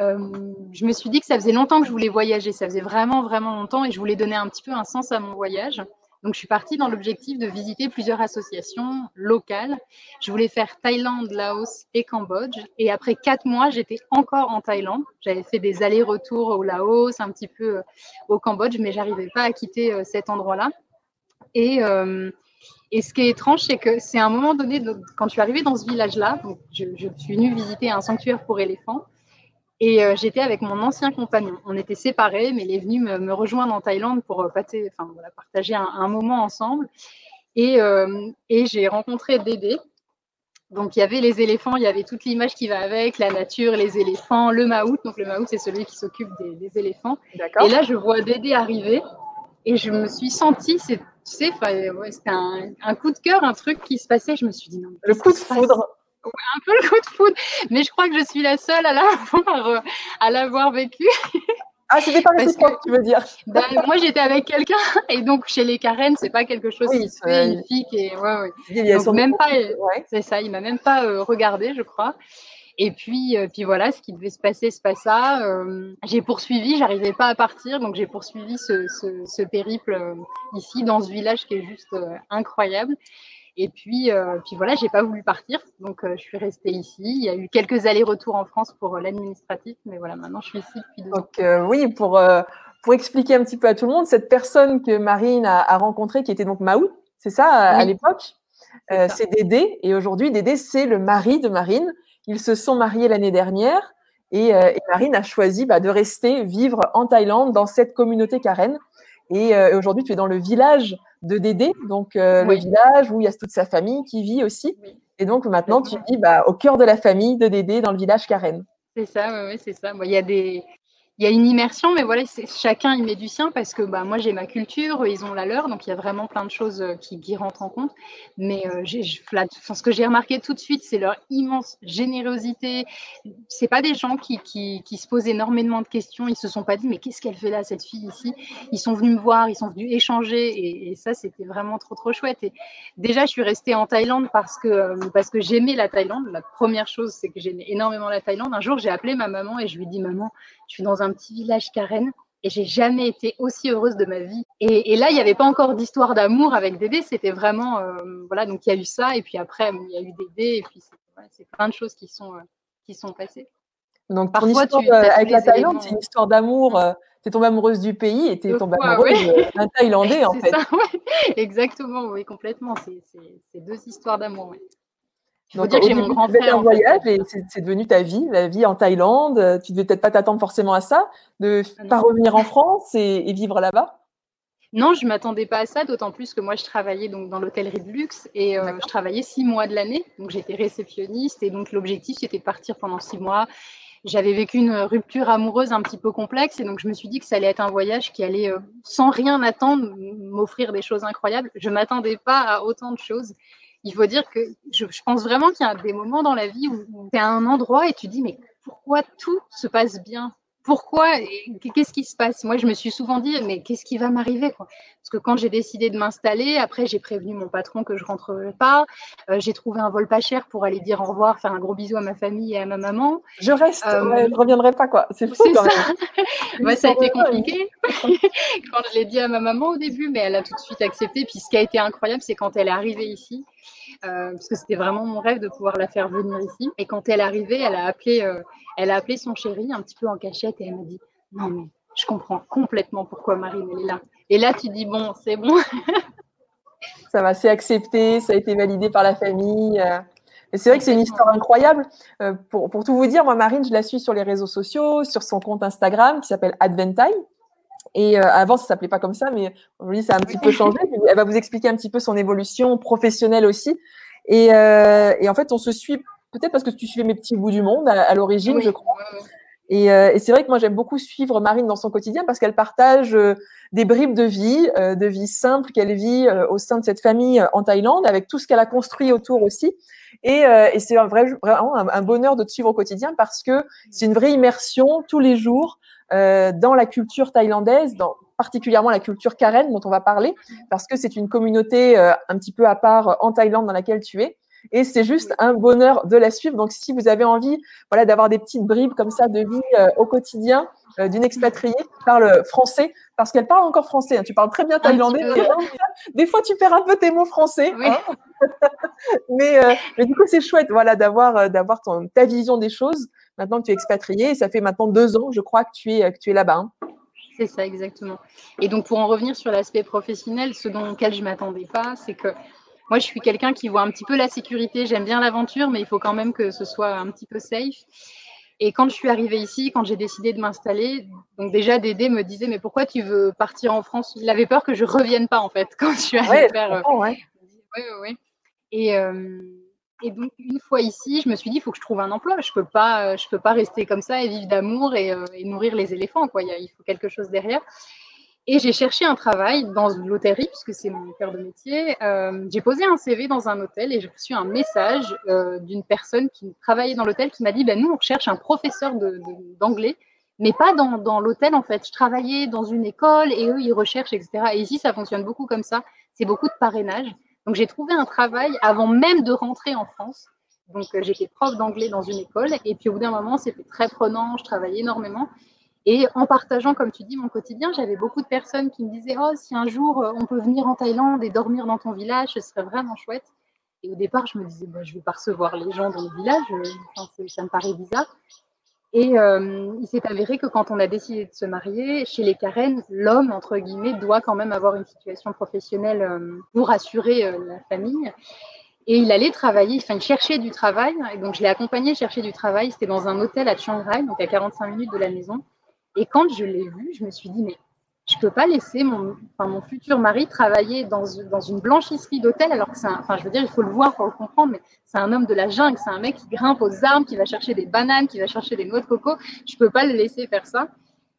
Speaker 2: Je me suis dit que ça faisait longtemps que je voulais voyager. Ça faisait vraiment, vraiment longtemps et je voulais donner un petit peu un sens à mon voyage. Donc, je suis partie dans l'objectif de visiter plusieurs associations locales. Je voulais faire Thaïlande, Laos et Cambodge. Et après quatre mois, j'étais encore en Thaïlande. J'avais fait des allers-retours au Laos, un petit peu au Cambodge, mais j'arrivais pas à quitter cet endroit-là. Et, euh, et, ce qui est étrange, c'est que c'est à un moment donné, quand je suis arrivée dans ce village-là, je, je, suis venue visiter un sanctuaire pour éléphants, Et j'étais avec mon ancien compagnon. On était séparés, mais il est venu me, rejoindre en Thaïlande pour partager un, un, moment ensemble. Et, et j'ai rencontré Dédé, donc il y avait les éléphants, il y avait toute l'image qui va avec, la nature, les éléphants, le maout. Donc le maout, c'est celui qui s'occupe des, éléphants. Et là, je vois Dédé arriver et je me suis sentie, c'est, tu sais, c'était un, coup de cœur, un truc qui se passait. Je me suis dit non.
Speaker 1: Le coup de foudre.
Speaker 2: Un peu le coup de foudre. Mais je crois que je suis la seule à l'avoir, à l'avoir vécu.
Speaker 1: Ah, c'était pas réciproque, tu veux dire
Speaker 2: ben, Moi, j'étais avec quelqu'un, et donc chez les Karen, c'est pas quelque chose qui se fait, une fille qui est. Ouais, ouais. Donc, même pas. C'est ça, il m'a même pas euh, regardé, je crois. Et puis, euh, puis voilà, ce qui devait se passer se passa. Euh, j'ai poursuivi, j'arrivais pas à partir, donc j'ai poursuivi ce, ce, ce périple ici dans ce village qui est juste incroyable. Et puis, euh, puis voilà, j'ai pas voulu partir, donc euh, je suis restée ici. Il y a eu quelques allers-retours en France pour euh, l'administratif, mais voilà, maintenant je suis ici depuis deux
Speaker 1: donc, ans. oui, pour pour expliquer un petit peu à tout le monde, cette personne que Marine a, a rencontrée, qui était donc Maou, c'est ça à l'époque, c'est Dédé, et aujourd'hui Dédé c'est le mari de Marine. Ils se sont mariés l'année dernière. Et, et, Marine a choisi bah, de rester vivre en Thaïlande dans cette communauté Karen. Et, et aujourd'hui, tu es dans le village de Dédé, donc euh, le village où il y a toute sa famille qui vit aussi. Et donc maintenant, tu vis bah, au cœur de la famille de Dédé dans le village Karen.
Speaker 2: C'est ça, oui, c'est ça. il y a des, il y a une immersion, mais voilà, chacun y met du sien parce que bah, moi j'ai ma culture, ils ont la leur, donc il y a vraiment plein de choses euh, qui, qui rentrent en compte. Mais euh, ce que j'ai remarqué tout de suite, c'est leur immense générosité. C'est pas des gens qui, qui, qui, se posent énormément de questions. Ils se sont pas dit mais qu'est-ce qu'elle fait là cette fille ici? Ils sont venus me voir, ils sont venus échanger et, ça c'était vraiment trop trop chouette. Et déjà je suis restée en Thaïlande parce que euh, parce que j'aimais la Thaïlande. La première chose c'est que j'aimais énormément la Thaïlande. Un jour j'ai appelé ma maman et je lui ai dit maman, je suis dans un un petit village Karen et j'ai jamais été aussi heureuse de ma vie. Et, là, il n'y avait pas encore d'histoire d'amour avec Dédé, c'était vraiment, euh, voilà, donc il y a eu ça, et puis après, il y a eu Dédé, et puis c'est plein de choses qui sont, euh, qui sont passées.
Speaker 1: Donc, Parfois, histoire, euh, avec la Thaïlande, c'est une histoire d'amour. tu es tombée amoureuse du pays et tu es tombée amoureuse d'un Thaïlandais, en fait. Ça,
Speaker 2: Exactement, oui, complètement. C'est deux histoires d'amour.
Speaker 1: Donc, dire que j'ai mon un voyage et c'est devenu ta vie, la vie en Thaïlande. Tu devais peut-être pas t'attendre forcément à ça, de ah pas revenir en France et, vivre là-bas.
Speaker 2: Non, je m'attendais pas à ça, d'autant plus que moi je travaillais donc dans l'hôtellerie de luxe et euh, je travaillais six mois de l'année, donc j'étais réceptionniste et donc l'objectif c'était de partir pendant six mois. J'avais vécu une rupture amoureuse un petit peu complexe et donc je me suis dit que ça allait être un voyage qui allait euh, sans rien attendre m'offrir des choses incroyables. Je m'attendais pas à autant de choses il faut dire que je, pense vraiment qu'il y a des moments dans la vie où, tu es à un endroit et tu dis mais pourquoi tout se passe bien? Pourquoi Qu'est-ce qui se passe? Moi, je me suis souvent dit, mais qu'est-ce qui va m'arriver Parce que quand j'ai décidé de m'installer, après, j'ai prévenu mon patron que je rentrerai pas. Euh, j'ai trouvé un vol pas cher pour aller dire au revoir, faire un gros bisou à ma famille et à ma maman.
Speaker 1: Je reste, euh, je reviendrai pas, quoi. C'est fou quand
Speaker 2: même. ça a été compliqué quand je l'ai dit à ma maman au début, mais elle a tout de suite accepté. Puis ce qui a été incroyable, c'est quand elle est arrivée ici. Euh, parce que c'était vraiment mon rêve de pouvoir la faire venir ici. Et quand elle est arrivée, elle a appelé, euh, elle a appelé son chéri un petit peu en cachette et elle m'a dit non mais je comprends complètement pourquoi Marine elle est là. Et là tu dis bon c'est bon.
Speaker 1: ça va, c'est accepté, ça a été validé par la famille. Euh. C'est vrai que c'est une histoire incroyable. pour, pour, tout vous dire, moi, Marine, je la suis sur les réseaux sociaux, sur son compte Instagram qui s'appelle Adventime. Et euh, avant, ça s'appelait pas comme ça, mais aujourd'hui, ça a un petit peu changé. Elle va vous expliquer un petit peu son évolution professionnelle aussi. Et, euh, et en fait, on se suit peut-être parce que tu suivais mes petits bouts du monde à, l'origine, je crois. Et, euh, et c'est vrai que moi, j'aime beaucoup suivre Marine dans son quotidien parce qu'elle partage euh, des bribes de vie, euh, de vie simple qu'elle vit au sein de cette famille en Thaïlande, avec tout ce qu'elle a construit autour aussi. Et, et c'est un vrai, vraiment un, un, bonheur de te suivre au quotidien parce que c'est une vraie immersion tous les jours euh, dans la culture thaïlandaise, dans particulièrement la culture Karen dont on va parler, parce que c'est une communauté euh, un petit peu à part en Thaïlande dans laquelle tu es. Et c'est juste un bonheur de la suivre. Donc, si vous avez envie, voilà, d'avoir des petites bribes comme ça de vie euh, au quotidien d'une expatriée qui parle français, parce qu'elle parle encore français. Hein. Tu parles très bien thaïlandais. Des fois, tu perds un peu tes mots français. Hein. mais, mais, du coup, c'est chouette, voilà, d'avoir d'avoir ta vision des choses maintenant que tu es expatrié. Et ça fait maintenant deux ans, je crois, que tu es, que tu es là-bas. Hein.
Speaker 2: C'est ça, exactement. Et donc, pour en revenir sur l'aspect professionnel, ce dont lequel je ne m'attendais pas, c'est que moi, je suis quelqu'un qui voit un petit peu la sécurité. J'aime bien l'aventure, mais il faut quand même que ce soit un petit peu safe. Et quand je suis arrivée ici, quand j'ai décidé de m'installer, donc déjà Dédé me disait mais pourquoi tu veux partir en France? Il avait peur que je revienne pas en fait quand je suis arrivée faire.
Speaker 1: ouais.
Speaker 2: Ouais, ouais, Et, euh, et donc une fois ici, je me suis dit il faut que je trouve un emploi. Je peux pas, je peux pas rester comme ça et vivre d'amour et, euh, nourrir les éléphants quoi. Il, faut quelque chose derrière. Et j'ai cherché un travail dans l'hôtellerie, puisque c'est mon cœur de métier. Euh, j'ai posé un CV dans un hôtel et j'ai reçu un message euh, d'une personne qui travaillait dans l'hôtel qui m'a dit ben, Nous, on cherche un professeur d'anglais, mais pas dans, dans l'hôtel en fait. Je travaillais dans une école et eux, ils recherchent, etc. Et ici, ça fonctionne beaucoup comme ça. C'est beaucoup de parrainage. Donc, j'ai trouvé un travail avant même de rentrer en France. Donc, euh, j'étais prof d'anglais dans une école. Et puis, au bout d'un moment, c'était très prenant. Je travaillais énormément. Et en partageant, comme tu dis, mon quotidien, j'avais beaucoup de personnes qui me disaient Oh, si un jour euh, on peut venir en Thaïlande et dormir dans ton village, ce serait vraiment chouette. Et au départ, je me disais bah, Je ne vais pas recevoir les gens dans le village, euh, ça me paraît bizarre. Et euh, il s'est avéré que quand on a décidé de se marier, chez les Karen, l'homme, entre guillemets, doit quand même avoir une situation professionnelle euh, pour assurer euh, la famille. Et il allait travailler, enfin, il cherchait du travail. Et donc, je l'ai accompagné chercher du travail. C'était dans un hôtel à Chiang Rai, donc à 45 minutes de la maison. Et quand je l'ai vu, je me suis dit, mais je ne peux pas laisser mon, enfin, mon futur mari travailler dans, dans une blanchisserie d'hôtel, alors que c'est un, enfin, je veux dire, il faut le voir pour le comprendre, mais c'est un homme de la jungle, c'est un mec qui grimpe aux arbres, qui va chercher des bananes, qui va chercher des noix de coco. Je ne peux pas le laisser faire ça.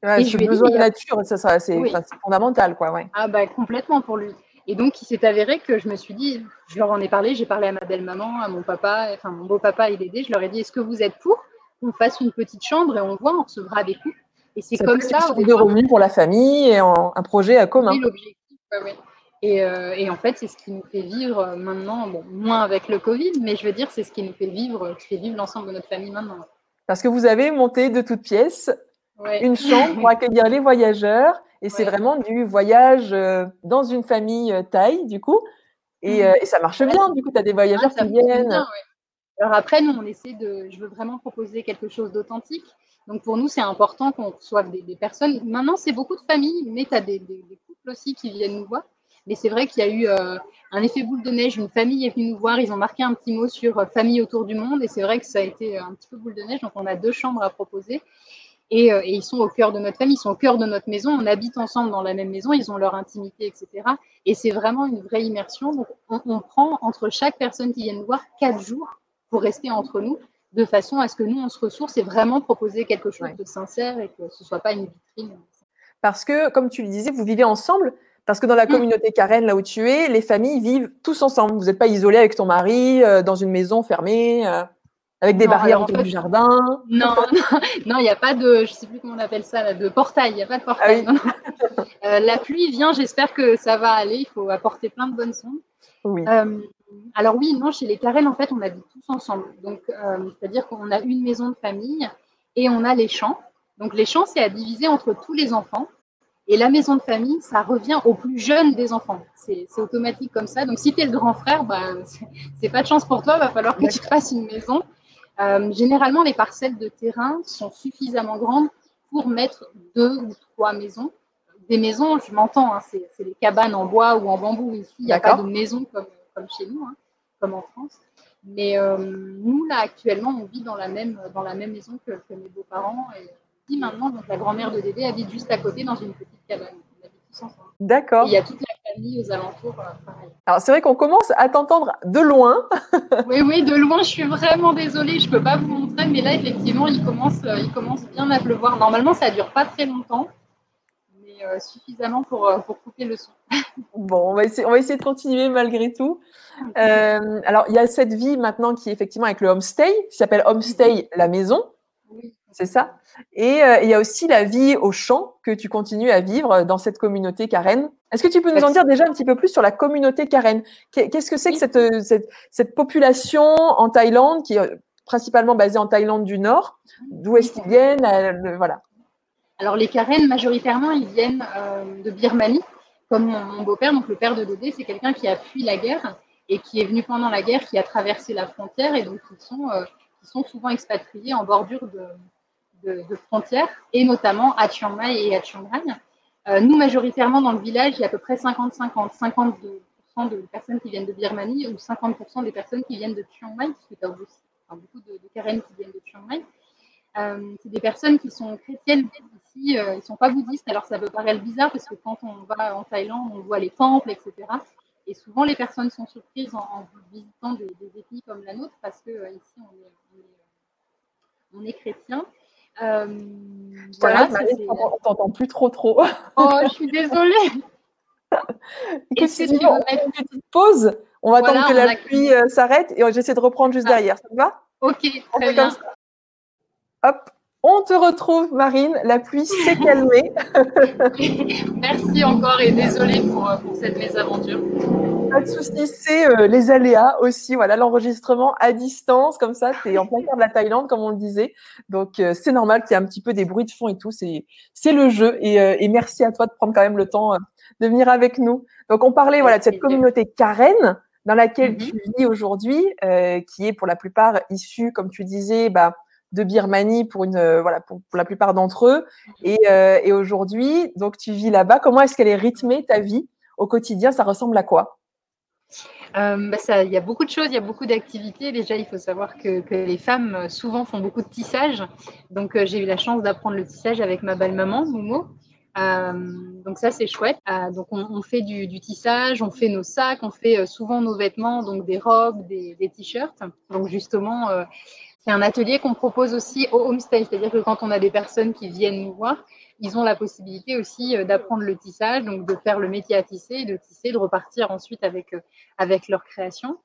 Speaker 1: Ouais, et je besoin de nature, ça, ça c'est oui. fondamental, quoi. Ouais.
Speaker 2: Ah bah complètement pour lui. Et donc, il s'est avéré que je me suis dit, je leur en ai parlé, j'ai parlé à ma belle-maman, à mon papa, enfin mon beau-papa et Dédé, je leur ai dit, est-ce que vous êtes pour qu'on fasse une petite chambre et on voit, on recevra des coups et c'est comme ça.
Speaker 1: de revenus pour la famille et en, un projet à commun.
Speaker 2: L'objectif. Ouais, ouais. Et, euh, et, en fait, c'est ce qui nous fait vivre maintenant, bon, moins avec le Covid, mais je veux dire, c'est ce qui nous fait vivre, qui fait vivre l'ensemble de notre famille maintenant.
Speaker 1: Parce que vous avez monté de toutes pièces ouais. une chambre pour accueillir les voyageurs, et c'est vraiment du voyage euh, dans une famille euh, thaï, du coup. Et, mmh. et ça marche bien, du coup, tu as des voyageurs
Speaker 2: ah,
Speaker 1: qui viennent.
Speaker 2: Bien, Alors après, nous, on essaie de. Je veux vraiment proposer quelque chose d'authentique. Donc pour nous, c'est important qu'on reçoive des, personnes. Maintenant, c'est beaucoup de familles, mais tu as des, couples aussi qui viennent nous voir. Mais c'est vrai qu'il y a eu euh, un effet boule de neige. Une famille est venue nous voir. Ils ont marqué un petit mot sur euh, famille autour du monde. Et c'est vrai que ça a été un petit peu boule de neige. Donc on a deux chambres à proposer. Et, euh, ils sont au cœur de notre famille, ils sont au cœur de notre maison. On habite ensemble dans la même maison. Ils ont leur intimité, etc. Et c'est vraiment une vraie immersion. Donc on, on prend entre chaque personne qui vient nous voir quatre jours pour rester entre nous de façon à ce que nous, on se ressource et vraiment proposer quelque chose ouais. de sincère et que ce ne soit pas une vitrine.
Speaker 1: Parce que, comme tu le disais, vous vivez ensemble. Parce que dans la communauté Karen, là où tu es, les familles vivent tous ensemble. Vous n'êtes pas isolé avec ton mari euh, dans une maison fermée, euh, avec des non, barrières autour en fait, du jardin.
Speaker 2: Non, non, il n'y a pas de, je ne sais plus comment on appelle ça, là, de portail. Il n'y a pas de portail. Ah oui. euh, la pluie vient, j'espère que ça va aller. Il faut apporter plein de bonnes sondes.
Speaker 1: Oui.
Speaker 2: Euh, alors oui, non, chez les Karen, en fait, on habite tous ensemble. Donc, euh, c'est-à-dire qu'on a une maison de famille et on a les champs. Donc, les champs, c'est à diviser entre tous les enfants. Et la maison de famille, ça revient aux plus jeunes des enfants. C'est automatique comme ça. Donc, si tu es le grand frère, bah, c'est pas de chance pour toi. Il va falloir que tu te fasses une maison. Euh, généralement, les parcelles de terrain sont suffisamment grandes pour mettre deux ou trois maisons. Des maisons, je m'entends, hein, c'est les cabanes en bois ou en bambou. Ici, il n'y a pas de maison comme comme chez nous, hein, comme en France. Mais euh, nous, là, actuellement, on vit dans la même, dans la même maison que, que mes beaux-parents. Et puis maintenant, donc, la grand-mère de Dédé habite juste à côté dans une petite cabane. On habite tous ensemble.
Speaker 1: D'accord.
Speaker 2: Il y a toute la famille aux alentours. Euh, pareil.
Speaker 1: Alors, c'est vrai qu'on commence à t'entendre de loin.
Speaker 2: oui, oui, de loin. Je suis vraiment désolée. Je ne peux pas vous montrer. Mais là, effectivement, il commence, euh, il commence bien à pleuvoir. Normalement, ça ne dure pas très longtemps. Euh, suffisamment pour, euh, pour couper le son.
Speaker 1: bon, on va, essayer, on va essayer de continuer malgré tout. Euh, alors, il y a cette vie maintenant qui est effectivement avec le homestay, qui s'appelle Homestay la maison.
Speaker 2: Oui.
Speaker 1: C'est ça? Et euh, il y a aussi la vie au champ que tu continues à vivre dans cette communauté Karen. Est-ce que tu peux nous en dire déjà un petit peu plus sur la communauté Karen Qu'est-ce que c'est que cette, cette, cette, population en Thaïlande qui est principalement basée en Thaïlande du Nord? D'où est-ce qu'ils viennent? Voilà.
Speaker 2: Alors les Karen, majoritairement, ils viennent euh, de Birmanie, comme mon, beau-père, donc le père de Dodé, c'est quelqu'un qui a fui la guerre et qui est venu pendant la guerre, qui a traversé la frontière et donc ils sont, euh, souvent expatriés en bordure de, de, frontières et notamment à Chiang Mai et à Chiang Rai. Euh, nous, majoritairement dans le village, il y a à peu près 50-50, 52% de personnes qui viennent de Birmanie ou 50% des personnes qui viennent de Chiang Mai, parce que tu as aussi beaucoup de, de Karen qui viennent de Chiang Mai. c'est des personnes qui sont chrétiennes ici, ils ne sont pas bouddhistes. Alors ça peut paraître bizarre parce que quand on va en Thaïlande, on voit les temples, etc. Et souvent, les personnes sont surprises en, visitant des, des, ethnies comme la nôtre parce que ici, on est, on est, chrétien.
Speaker 1: Euh, voilà, on t'entend plus trop trop.
Speaker 2: Oh, je suis désolée.
Speaker 1: Qu'est-ce que tu veux mettre une petite pause On va attendre que la pluie euh, s'arrête et j'essaie de reprendre juste ah. derrière. Ça te va?
Speaker 2: Ok, très bien.
Speaker 1: Hop, on te retrouve, Marine. La pluie s'est calmée.
Speaker 2: Merci encore et désolée pour, euh, pour cette mésaventure.
Speaker 1: Pas de souci, c'est euh, les aléas aussi. Voilà, l'enregistrement à distance, comme ça, tu es en plein cœur de la Thaïlande, comme on le disait. Donc, euh, c'est normal qu'il y ait un petit peu des bruits de fond et tout. C'est le jeu. Et, et, merci à toi de prendre quand même le temps de venir avec nous. Donc, on parlait voilà, de cette communauté Karen dans laquelle mm-hmm. tu vis aujourd'hui, qui est pour la plupart issue, comme tu disais, bah, de Birmanie pour une euh, voilà pour, la plupart d'entre eux. Euh, et, aujourd'hui, donc tu vis là-bas. Comment est-ce qu'elle est rythmée ta vie au quotidien? Ça ressemble à quoi?
Speaker 2: Euh, bah, il y a beaucoup de choses, il y a beaucoup d'activités. Déjà, il faut savoir que, les femmes souvent font beaucoup de tissage. Donc, j'ai eu la chance d'apprendre le tissage avec ma belle-maman, Momo. donc ça c'est chouette. donc on, fait du, tissage, on fait nos sacs, on fait souvent nos vêtements, donc des robes, des, des t-shirts. Donc justement, c'est un atelier qu'on propose aussi au homestay, c'est-à-dire que quand on a des personnes qui viennent nous voir, ils ont la possibilité aussi euh, d'apprendre le tissage, donc de faire le métier à tisser, de tisser, de repartir ensuite avec, euh, avec leur création.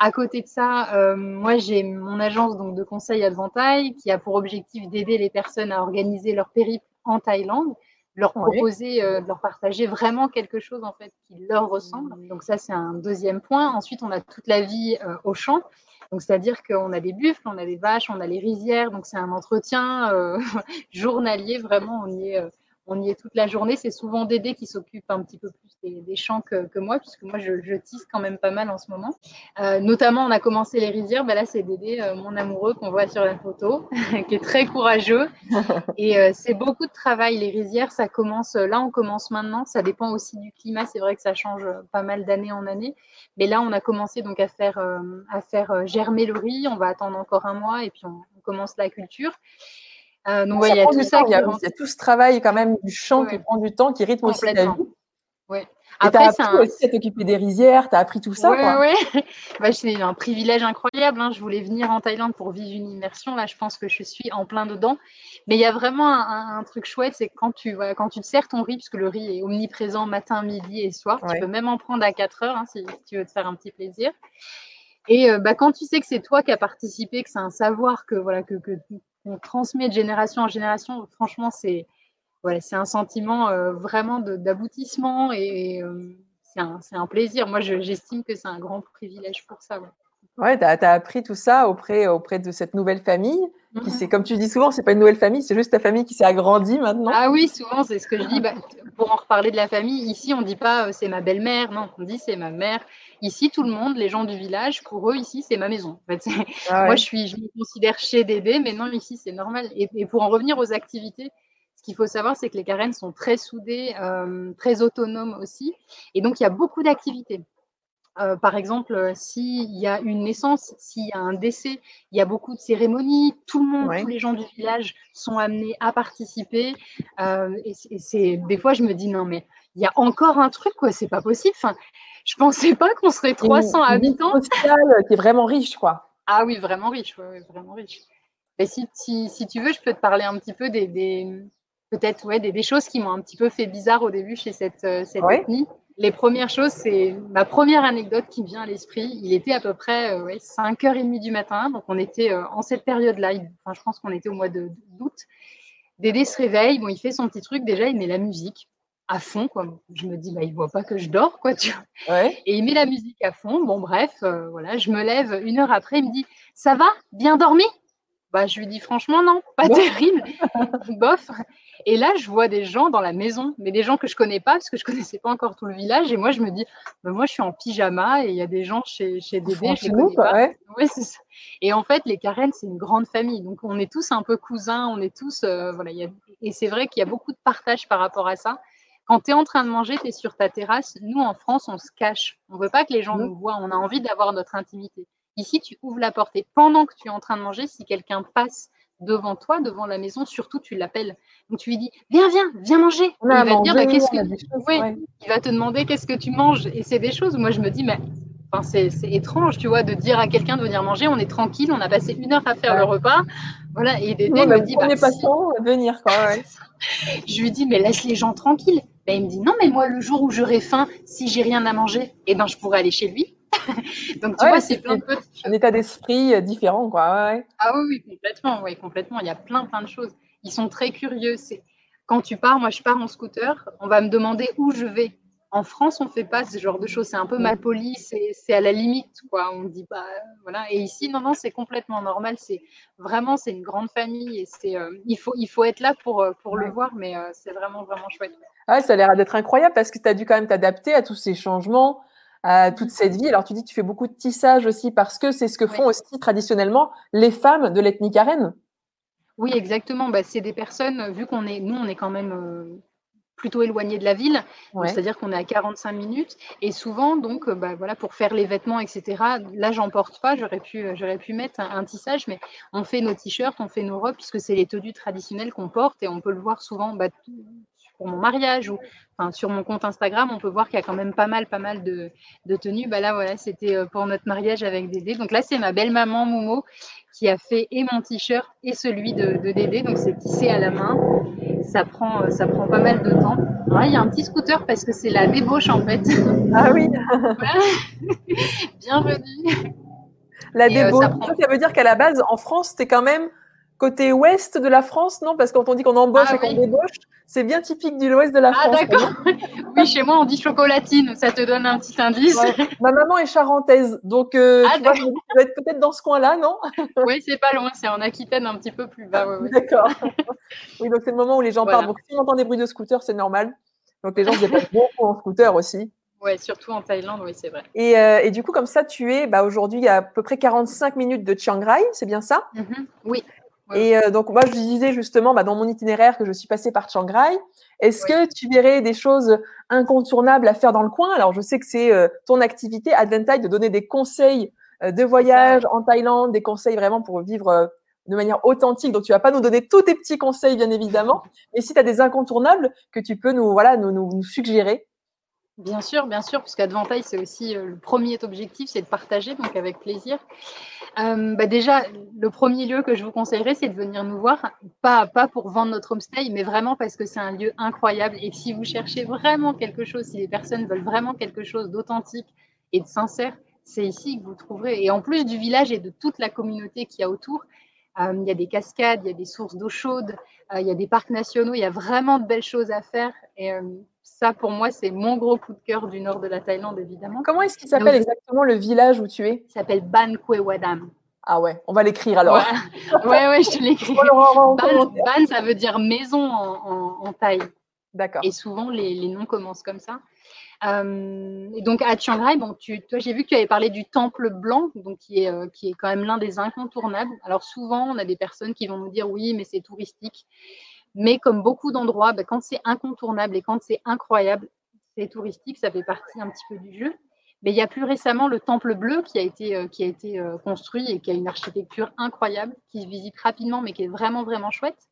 Speaker 2: À côté de ça, euh, moi j'ai mon agence de conseil Adventaille qui a pour objectif d'aider les personnes à organiser leur périple en Thaïlande, leur proposer, de leur partager vraiment quelque chose en fait qui leur ressemble. Donc ça c'est un deuxième point. Ensuite on a toute la vie au champ. Donc, c'est-à-dire qu'on a des buffles, on a des vaches, on a les rizières. Donc, c'est un entretien euh, journalier. Vraiment, on y est, euh, on y est toute la journée. C'est souvent Dédé qui s'occupe un petit peu plus des, champs que, moi, puisque moi, je, tisse quand même pas mal en ce moment. Euh, notamment, on a commencé les rizières. Ben là, c'est Dédé, euh, mon amoureux, qu'on voit sur la photo, qui est très courageux. Et euh, c'est beaucoup de travail. Les rizières, ça commence, là, on commence maintenant. Ça dépend aussi du climat. C'est vrai que ça change pas mal d'année en année. Mais là, on a commencé donc à faire, à faire germer le riz. On va attendre encore un mois et puis on commence la culture.
Speaker 1: Euh, donc, il y a tout ça. Il y, a, tout ce travail quand même du champ qui prend du temps, qui rythme aussi la vie.
Speaker 2: Ouais.
Speaker 1: Et tu as appris un... aussi à t'occuper des rizières, tu as appris tout ça.
Speaker 2: Oui, bah, c'est un privilège incroyable. Hein. Je voulais venir en Thaïlande pour vivre une immersion. Là, je pense que je suis en plein dedans. Mais il y a vraiment un, truc chouette, c'est quand tu, quand tu te sers ton riz, puisque le riz est omniprésent matin, midi et soir, tu peux même en prendre à 4 heures hein, si, tu veux te faire un petit plaisir. Et euh, bah, quand tu sais que c'est toi qui as participé, que c'est un savoir que, voilà, que, que on transmet de génération en génération, franchement, c'est voilà, c'est un sentiment euh, vraiment d'aboutissement et, euh, c'est un, plaisir. Moi, j'estime que c'est un grand privilège pour ça.
Speaker 1: Tu as, appris tout ça auprès, auprès de cette nouvelle famille. Qui mhm. comme tu dis souvent, c'est pas une nouvelle famille, c'est juste ta famille qui s'est agrandie maintenant.
Speaker 2: Ah oui, souvent, c'est ce que je dis. Bah, pour en reparler de la famille, ici, on dit pas euh, c'est ma belle-mère, non, on dit c'est ma mère. Ici, tout le monde, les gens du village, pour eux, ici, c'est ma maison. Ah moi, je, suis, je me considère chez Dédé, mais non, ici, c'est normal. Et, pour en revenir aux activités, ce qu'il faut savoir, c'est que les Karen sont très soudées, euh, très autonomes aussi. Et donc, il y a beaucoup d'activités. Euh, par exemple, euh, s'il y a une naissance, s'il y a un décès, il y a beaucoup de cérémonies. Tout le monde, tous les gens du village sont amenés à participer. Euh, et c'est des fois, je me dis non, mais il y a encore un truc, quoi. C'est pas possible. Enfin, je pensais pas qu'on serait 300 habitants.
Speaker 1: Social qui est vraiment riche, quoi.
Speaker 2: Ah oui, vraiment riche, vraiment riche. Et si, si, tu veux, je peux te parler un petit peu des, peut-être ouais, des, choses qui m'ont un petit peu fait bizarre au début chez cette, cette ethnie les premières choses, c'est ma première anecdote qui vient à l'esprit. Il était à peu près euh, 5h30 du matin, donc on était euh, en cette période-là. Enfin, je pense qu'on était au mois d'août. Dédé se réveille, bon, il fait son petit truc. Déjà, il met la musique à fond. Quoi. Je me dis, bah, il voit pas que je dors, quoi. Tu Et il met la musique à fond. Bon, bref, euh, voilà. Je me lève une heure après. Il me dit, ça va? Bien dormi? Bah, je lui dis franchement non, pas terrible, bof. Et là, je vois des gens dans la maison, mais des gens que je connais pas parce que je connaissais pas encore tout le village. Et moi, je me dis, bah, moi, je suis en pyjama et il y a des gens chez, chez Dédé. Je
Speaker 1: les pas.
Speaker 2: Et en fait, les Karen, c'est une grande famille. Donc, on est tous un peu cousins, on est tous. Euh, voilà, y a... Et c'est vrai qu'il y a beaucoup de partage par rapport à ça. Quand tu es en train de manger, tu es sur ta terrasse. Nous, en France, on se cache. On veut pas que les gens nous voient. On a envie d'avoir notre intimité. Ici, tu ouvres la porte et pendant que tu es en train de manger, si quelqu'un passe devant toi, devant la maison, surtout tu l'appelles. Donc tu lui dis Viens, viens, viens manger. il va te dire bah, qu'est-ce que. Il va te demander qu'est-ce que tu manges. Et c'est des choses où moi je me dis Mais Enfin, c'est étrange, tu vois, de dire à quelqu'un de venir manger, on est tranquille, on a passé une heure à faire le repas. Voilà, et Dédé me dit.
Speaker 1: On est pas venir, quoi.
Speaker 2: je lui dis, mais laisse les gens tranquilles. Ben, il me dit, non, mais moi, le jour où j'aurai faim, si j'ai rien à manger, eh ben, je pourrais aller chez lui. Donc, tu vois, c'est plein de
Speaker 1: Un état d'esprit euh, différent, quoi.
Speaker 2: Ah oui, complètement, oui, complètement. Il y a plein, plein de choses. Ils sont très curieux. Quand tu pars, moi, je pars en scooter, on va me demander où je vais. En France, on ne fait pas ce genre de choses. C'est un peu mal poli, c'est à la limite, quoi. On dit pas, voilà. Et ici, non, non, c'est complètement normal. C'est vraiment, c'est une grande famille et c'est, euh, il faut, il faut être là pour euh, pour le voir, mais euh, c'est vraiment, vraiment chouette.
Speaker 1: Ah, ça a l'air d'être incroyable parce que tu as dû quand même t'adapter à tous ces changements, toute cette vie. Alors, tu dis que tu fais beaucoup de tissage aussi parce que c'est ce que font aussi traditionnellement les femmes de l'ethnie karen.
Speaker 2: Oui, exactement. Bah, c'est des personnes, vu qu'on est, nous, on est quand même plutôt éloigné de la ville, c'est-à-dire qu'on est à 45 minutes. Et souvent, donc, euh, bah, voilà, pour faire les vêtements, etc. Là, j'en porte pas. J'aurais pu, euh, j'aurais pu mettre un, tissage, mais on fait nos t-shirts, on fait nos robes, puisque c'est les tenues traditionnelles qu'on porte, et on peut le voir souvent bah, pour mon mariage ou enfin, sur mon compte Instagram, on peut voir qu'il y a quand même pas mal, pas mal de, de tenues. Bah là, voilà, c'était euh, pour notre mariage avec Dédé. Donc là, c'est ma belle maman Momo qui a fait et mon t-shirt et celui de, de Dédé. Donc c'est tissé à la main ça prend, euh, ça prend pas mal de temps. il y a un petit scooter parce que c'est la débauche en fait.
Speaker 1: Ah oui.
Speaker 2: Bienvenue.
Speaker 1: La euh, débauche, ça, veut dire qu'à la base, en France, c'était quand même côté ouest de la France, non? Parce que quand on dit qu'on embauche ah et qu'on débauche, c'est bien typique de l'ouest de la ah,
Speaker 2: France. Ah d'accord. oui, chez moi on dit chocolatine, ça te donne un petit indice.
Speaker 1: Ma maman est charentaise, donc euh, ah, tu vois, dois être peut-être dans ce coin-là, non?
Speaker 2: Oui, c'est pas loin, c'est en Aquitaine un petit peu plus bas.
Speaker 1: D'accord. oui, donc c'est le moment où les gens parlent. Donc si on entend des bruits de scooter, c'est normal. Donc les gens se déplacent beaucoup en scooter aussi.
Speaker 2: Oui, surtout en Thaïlande, oui, c'est vrai.
Speaker 1: Et, euh, et, du coup, comme ça, tu es bah, aujourd'hui à peu près 45 minutes de Chiang Rai, c'est bien ça?
Speaker 2: Mm-hmm. Oui.
Speaker 1: Et euh, donc, moi, je disais justement bah, dans mon itinéraire que je suis passée par Chiang Rai. Est-ce que tu verrais des choses incontournables à faire dans le coin? Alors, je sais que c'est euh, ton activité, Adventide, de donner des conseils euh, de voyage en Thaïlande, des conseils vraiment pour vivre de manière authentique. Donc, tu vas pas nous donner tous tes petits conseils, bien évidemment. Mais si tu as des incontournables que tu peux nous, voilà, nous, nous, nous suggérer.
Speaker 2: Bien sûr, bien sûr, puisque Adventide, c'est aussi le premier objectif, c'est de partager, donc avec plaisir. Euh, bah déjà, le premier lieu que je vous conseillerais, c'est de venir nous voir, pas, pas pour vendre notre homestay, mais vraiment parce que c'est un lieu incroyable. Et si vous cherchez vraiment quelque chose, si les personnes veulent vraiment quelque chose d'authentique et de sincère, c'est ici que vous trouverez. Et en plus du village et de toute la communauté qu'il y a autour, euh, il y a des cascades, il y a des sources d'eau chaude, euh, il y a des parcs nationaux, il y a vraiment de belles choses à faire. Ça, pour moi, c'est mon gros coup de cœur du nord de la Thaïlande, évidemment.
Speaker 1: Comment est-ce qu'il s'appelle exactement le village où tu es?
Speaker 2: Il s'appelle Ban Kwe Wadam.
Speaker 1: Ah ouais, on va l'écrire alors.
Speaker 2: Ouais, ouais, je te l'écris. ban, ça veut dire maison en, thaï.
Speaker 1: D'accord.
Speaker 2: Et souvent, les, noms commencent comme ça. Euh, et donc à Chiang Rai, bon, tu, toi j'ai vu que tu avais parlé du temple blanc, donc qui est, euh, qui est quand même l'un des incontournables. Alors souvent, on a des personnes qui vont nous dire oui, mais c'est touristique. Mais comme beaucoup d'endroits, bah, quand c'est incontournable et quand c'est incroyable, c'est touristique, ça fait partie un petit peu du jeu. Mais il y a plus récemment le Temple Bleu qui a été, euh, qui a été euh, construit et qui a une architecture incroyable, qui se visite rapidement, mais qui est vraiment, vraiment chouette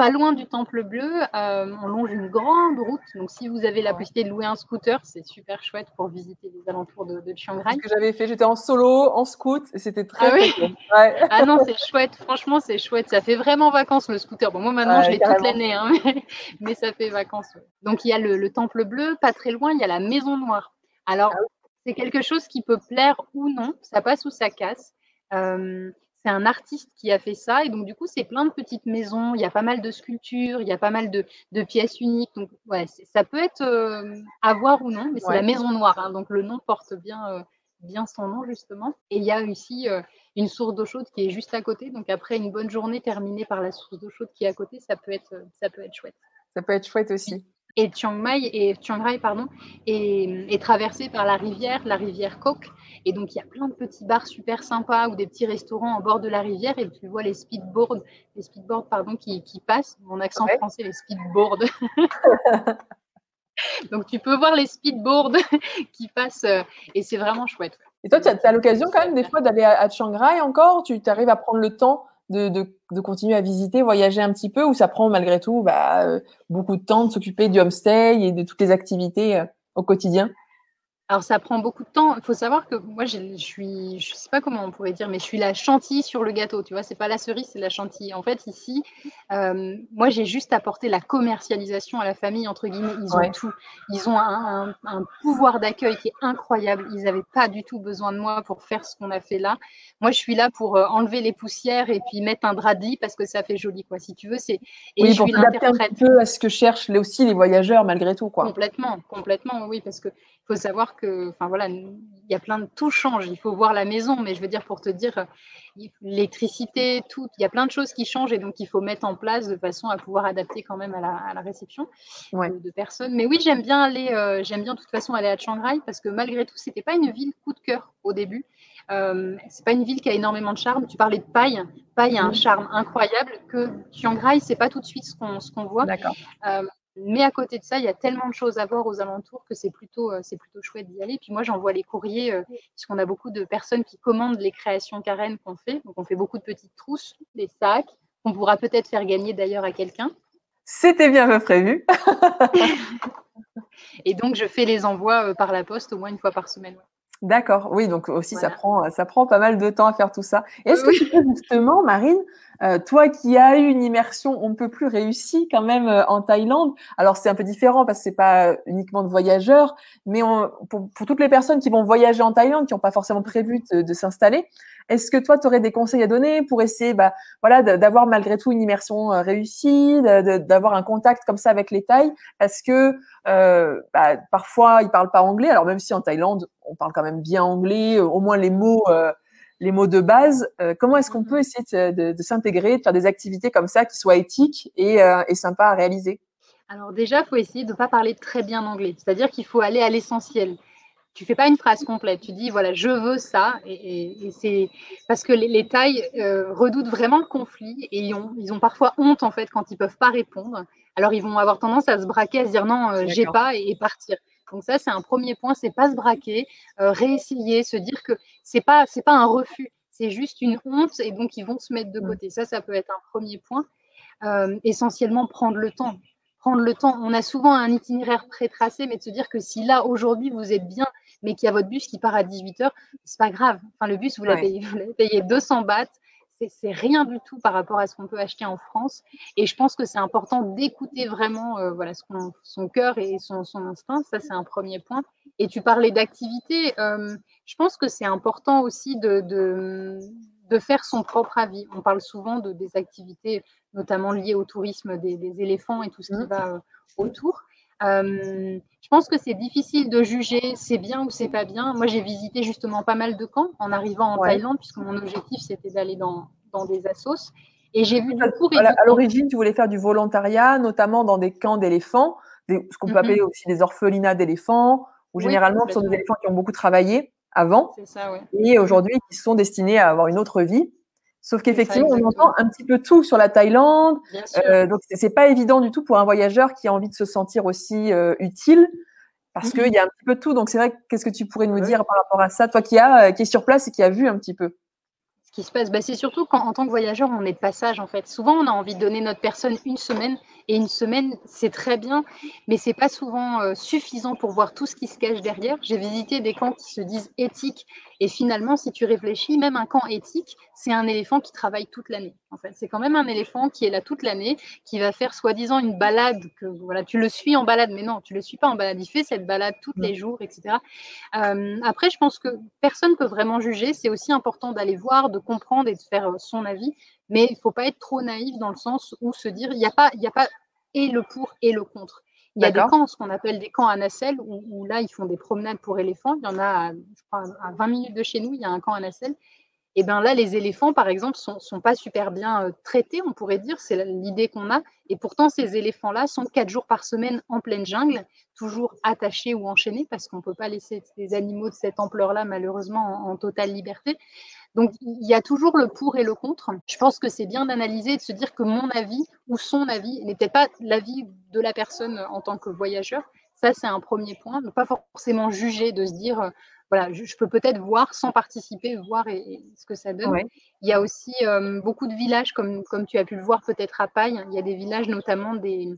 Speaker 2: pas loin du Temple Bleu, euh, on longe une grande route. Donc, si vous avez la possibilité de louer un scooter, c'est super chouette pour visiter les alentours de, Chiang Rai.
Speaker 1: Ce que j'avais fait, j'étais en solo, en scoot, et c'était très,
Speaker 2: ah, ah non, c'est chouette. Franchement, c'est chouette. Ça fait vraiment vacances le scooter. Bon, moi maintenant, je l'ai toute l'année, hein, mais, ça fait vacances. Donc, il y a le, Temple Bleu, pas très loin, il y a la Maison Noire. Alors, ah c'est quelque chose qui peut plaire ou non. Ça passe ou ça casse. Euh, c'est un artiste qui a fait ça. Et donc, du coup, c'est plein de petites maisons. Il y a pas mal de sculptures, il y a pas mal de, pièces uniques. Donc, ouais, ça peut être euh, à voir ou non, mais c'est la Maison Noire. Hein. donc, le nom porte bien, euh, bien son nom, justement. Et il y a aussi euh, une source d'eau chaude qui est juste à côté. Donc, après une bonne journée terminée par la source d'eau chaude qui est à côté, ça peut être, ça peut être chouette.
Speaker 1: Ça peut être chouette aussi
Speaker 2: et Chiang Mai et Chiang Rai pardon est, est traversé par la rivière, la rivière Kok. Et donc il y a plein de petits bars super sympas ou des petits restaurants en bord de la rivière et tu vois les speedboards, les speedboards pardon qui, qui passent. Mon accent français, les speedboards. donc tu peux voir les speedboards qui passent euh, et c'est vraiment chouette.
Speaker 1: Et toi, tu as, l'occasion quand même des fois d'aller à, Chiang Rai encore? Tu arrives à prendre le temps de, de, continuer à visiter, voyager un petit peu, ou ça prend malgré tout bah, beaucoup de temps de s'occuper du homestay et de toutes les activités au quotidien?
Speaker 2: Alors, ça prend beaucoup de temps. Il faut savoir que moi, je suis, je sais pas comment on pourrait dire, mais je suis la chantilly sur le gâteau. Tu vois, c'est pas la cerise, c'est la chantilly. En fait, ici, euh, moi, j'ai juste apporté la commercialisation à la famille, entre guillemets. Ils ont tout. Ils ont un, pouvoir d'accueil qui est incroyable. Ils n'avaient pas du tout besoin de moi pour faire ce qu'on a fait là. Moi, je suis là pour euh, enlever les poussières et puis mettre un drap de lit parce que ça fait joli, quoi. Si tu veux, c'est.
Speaker 1: Et oui, je suis l'interprète. un peu à ce que cherchent aussi les voyageurs, malgré tout, quoi.
Speaker 2: Complètement, complètement, oui, parce que faut savoir que, enfin voilà, il y a plein de tout change. Il faut voir la maison, mais je veux dire pour te dire, l'électricité, tout, il y a plein de choses qui changent et donc il faut mettre en place de façon à pouvoir adapter quand même à la, réception de, personnes. Mais oui, j'aime bien aller, euh, j'aime bien de toute façon aller à Chiang Rai parce que malgré tout, c'était pas une ville coup de cœur au début. Euh, c'est pas une ville qui a énormément de charme. Tu parlais de Pai. Pai a un charme incroyable que Chiang Rai, c'est pas tout de suite ce qu'on ce qu'on voit.
Speaker 1: D'accord.
Speaker 2: Euh, mais à côté de ça, il y a tellement de choses à voir aux alentours que c'est plutôt, euh, c'est plutôt chouette d'y aller. Puis moi, j'envoie les courriers, euh, puisqu'on a beaucoup de personnes qui commandent les créations Karen qu'on fait. Donc, on fait beaucoup de petites trousses, des sacs, qu'on pourra peut-être faire gagner d'ailleurs à quelqu'un.
Speaker 1: C'était bien prévu.
Speaker 2: Et donc, je fais les envois euh, par la poste au moins une fois par semaine.
Speaker 1: D'accord, oui, donc aussi ça prend ça prend pas mal de temps à faire tout ça. Est-ce que tu peux justement, Marine, euh, toi qui as eu une immersion on ne peut plus réussie quand même euh, en Thaïlande, alors c'est un peu différent parce que c'est pas uniquement de voyageurs, mais pour, pour, toutes les personnes qui vont voyager en Thaïlande, qui n'ont pas forcément prévu de, s'installer, est-ce que toi tu aurais des conseils à donner pour essayer, bah, voilà, d'avoir malgré tout une immersion euh, réussie, d'avoir un contact comme ça avec les Thaïs, parce que euh, bah, parfois ils parlent pas anglais, alors même si en Thaïlande on parle quand même bien anglais, euh, au moins les mots, euh, les mots de base. Euh, comment est-ce qu'on peut mhm. essayer de, de, s'intégrer, de faire des activités comme ça qui soient éthiques et, et sympas à réaliser?
Speaker 2: Alors déjà, il faut essayer de ne pas parler très bien anglais, c'est-à-dire qu'il faut aller à l'essentiel tu fais pas une phrase complète. Tu dis voilà, je veux ça, et, c'est parce que les, les Thaïs redoutent vraiment le conflit et ils ont, ils ont, parfois honte en fait quand ils peuvent pas répondre. Alors ils vont avoir tendance à se braquer, à se dire non, j'ai pas et, partir. Donc ça, c'est un premier point, c'est pas se braquer, euh, réessayer, se dire que c'est pas c'est pas un refus, c'est juste une honte et donc ils vont se mettre de mmh. côté. Ça, ça peut être un premier point. Euh, essentiellement prendre le temps. Prendre le temps. On a souvent un itinéraire pré-tracé, mais de se dire que si là aujourd'hui vous êtes bien, mais qu'il y a votre bus qui part à 18h, c'est pas grave. Enfin, le bus, vous l'avez payé, 200 bahts c'est rien du tout par rapport à ce qu'on peut acheter en France. Et je pense que c'est important d'écouter vraiment euh, voilà, son cœur et son, instinct. Ça, c'est un premier point. Et tu parlais d'activité. Euh, je pense que c'est important aussi de, de, faire son propre avis. On parle souvent de, des activités, notamment liées au tourisme des, éléphants et tout ce qui mmh. va euh, autour. Je pense que c'est difficile de juger c'est bien ou c'est pas bien. Moi, j'ai visité justement pas mal de camps en arrivant en Thaïlande, puisque mon objectif c'était d'aller dans, dans, des assos. Et j'ai vu du
Speaker 1: coup. À l'origine, tu voulais faire du volontariat, notamment dans des camps d'éléphants, ce qu'on peut mm-hmm. appeler aussi des orphelinats d'éléphants, où généralement ce sont des éléphants qui ont beaucoup travaillé avant
Speaker 2: ça,
Speaker 1: et aujourd'hui qui sont destinés à avoir une autre vie. Sauf qu'effectivement, on entend un petit peu tout sur la Thaïlande. Euh, donc, c'est pas évident du tout pour un voyageur qui a envie de se sentir aussi euh, utile, parce qu'il y a un petit peu tout. Donc, c'est vrai, qu'est-ce que tu pourrais nous dire par rapport à ça, toi qui, a, euh, qui est sur place et qui a vu un petit peu?
Speaker 2: Ce qui se passe, bah, c'est surtout quand, en tant que voyageur, on est de passage, en fait. Souvent, on a envie de donner notre personne une semaine et une semaine, c'est très bien, mais c'est pas souvent euh, suffisant pour voir tout ce qui se cache derrière. J'ai visité des camps qui se disent éthiques, et finalement, si tu réfléchis, même un camp éthique, c'est un éléphant qui travaille toute l'année. En fait, c'est quand même un éléphant qui est là toute l'année, qui va faire soi-disant une balade que voilà, tu le suis en balade, mais non, tu le suis pas en balade. Il fait cette balade tous les jours, etc. Euh, après, je pense que personne peut vraiment juger. C'est aussi important d'aller voir, de comprendre et de faire euh, son avis. Mais il ne faut pas être trop naïf dans le sens où se dire, il n'y a, pas, a pas et le pour et le contre. Il y a des camps, ce qu'on appelle des camps à nacelle, où, là, ils font des promenades pour éléphants. Il y en a, je crois, à 20 minutes de chez nous, il y a un camp à nacelle. Et bien là, les éléphants, par exemple, sont, sont pas super bien euh, traités, on pourrait dire, c'est l'idée qu'on a. Et pourtant, ces éléphants-là sont quatre jours par semaine en pleine jungle, toujours attachés ou enchaînés, parce qu'on ne peut pas laisser des animaux de cette ampleur-là, malheureusement, en, totale liberté. Donc, il y a toujours le pour et le contre. Je pense que c'est bien d'analyser et de se dire que mon avis ou son avis peut-être pas l'avis de la personne en tant que voyageur. Ça, c'est un premier point. Ne pas forcément juger, de se dire voilà, je, peux peut-être voir sans participer, voir ce que ça donne. Il y a aussi beaucoup de villages, comme, comme tu as pu le voir peut-être à Paille. Il y a des villages, notamment des,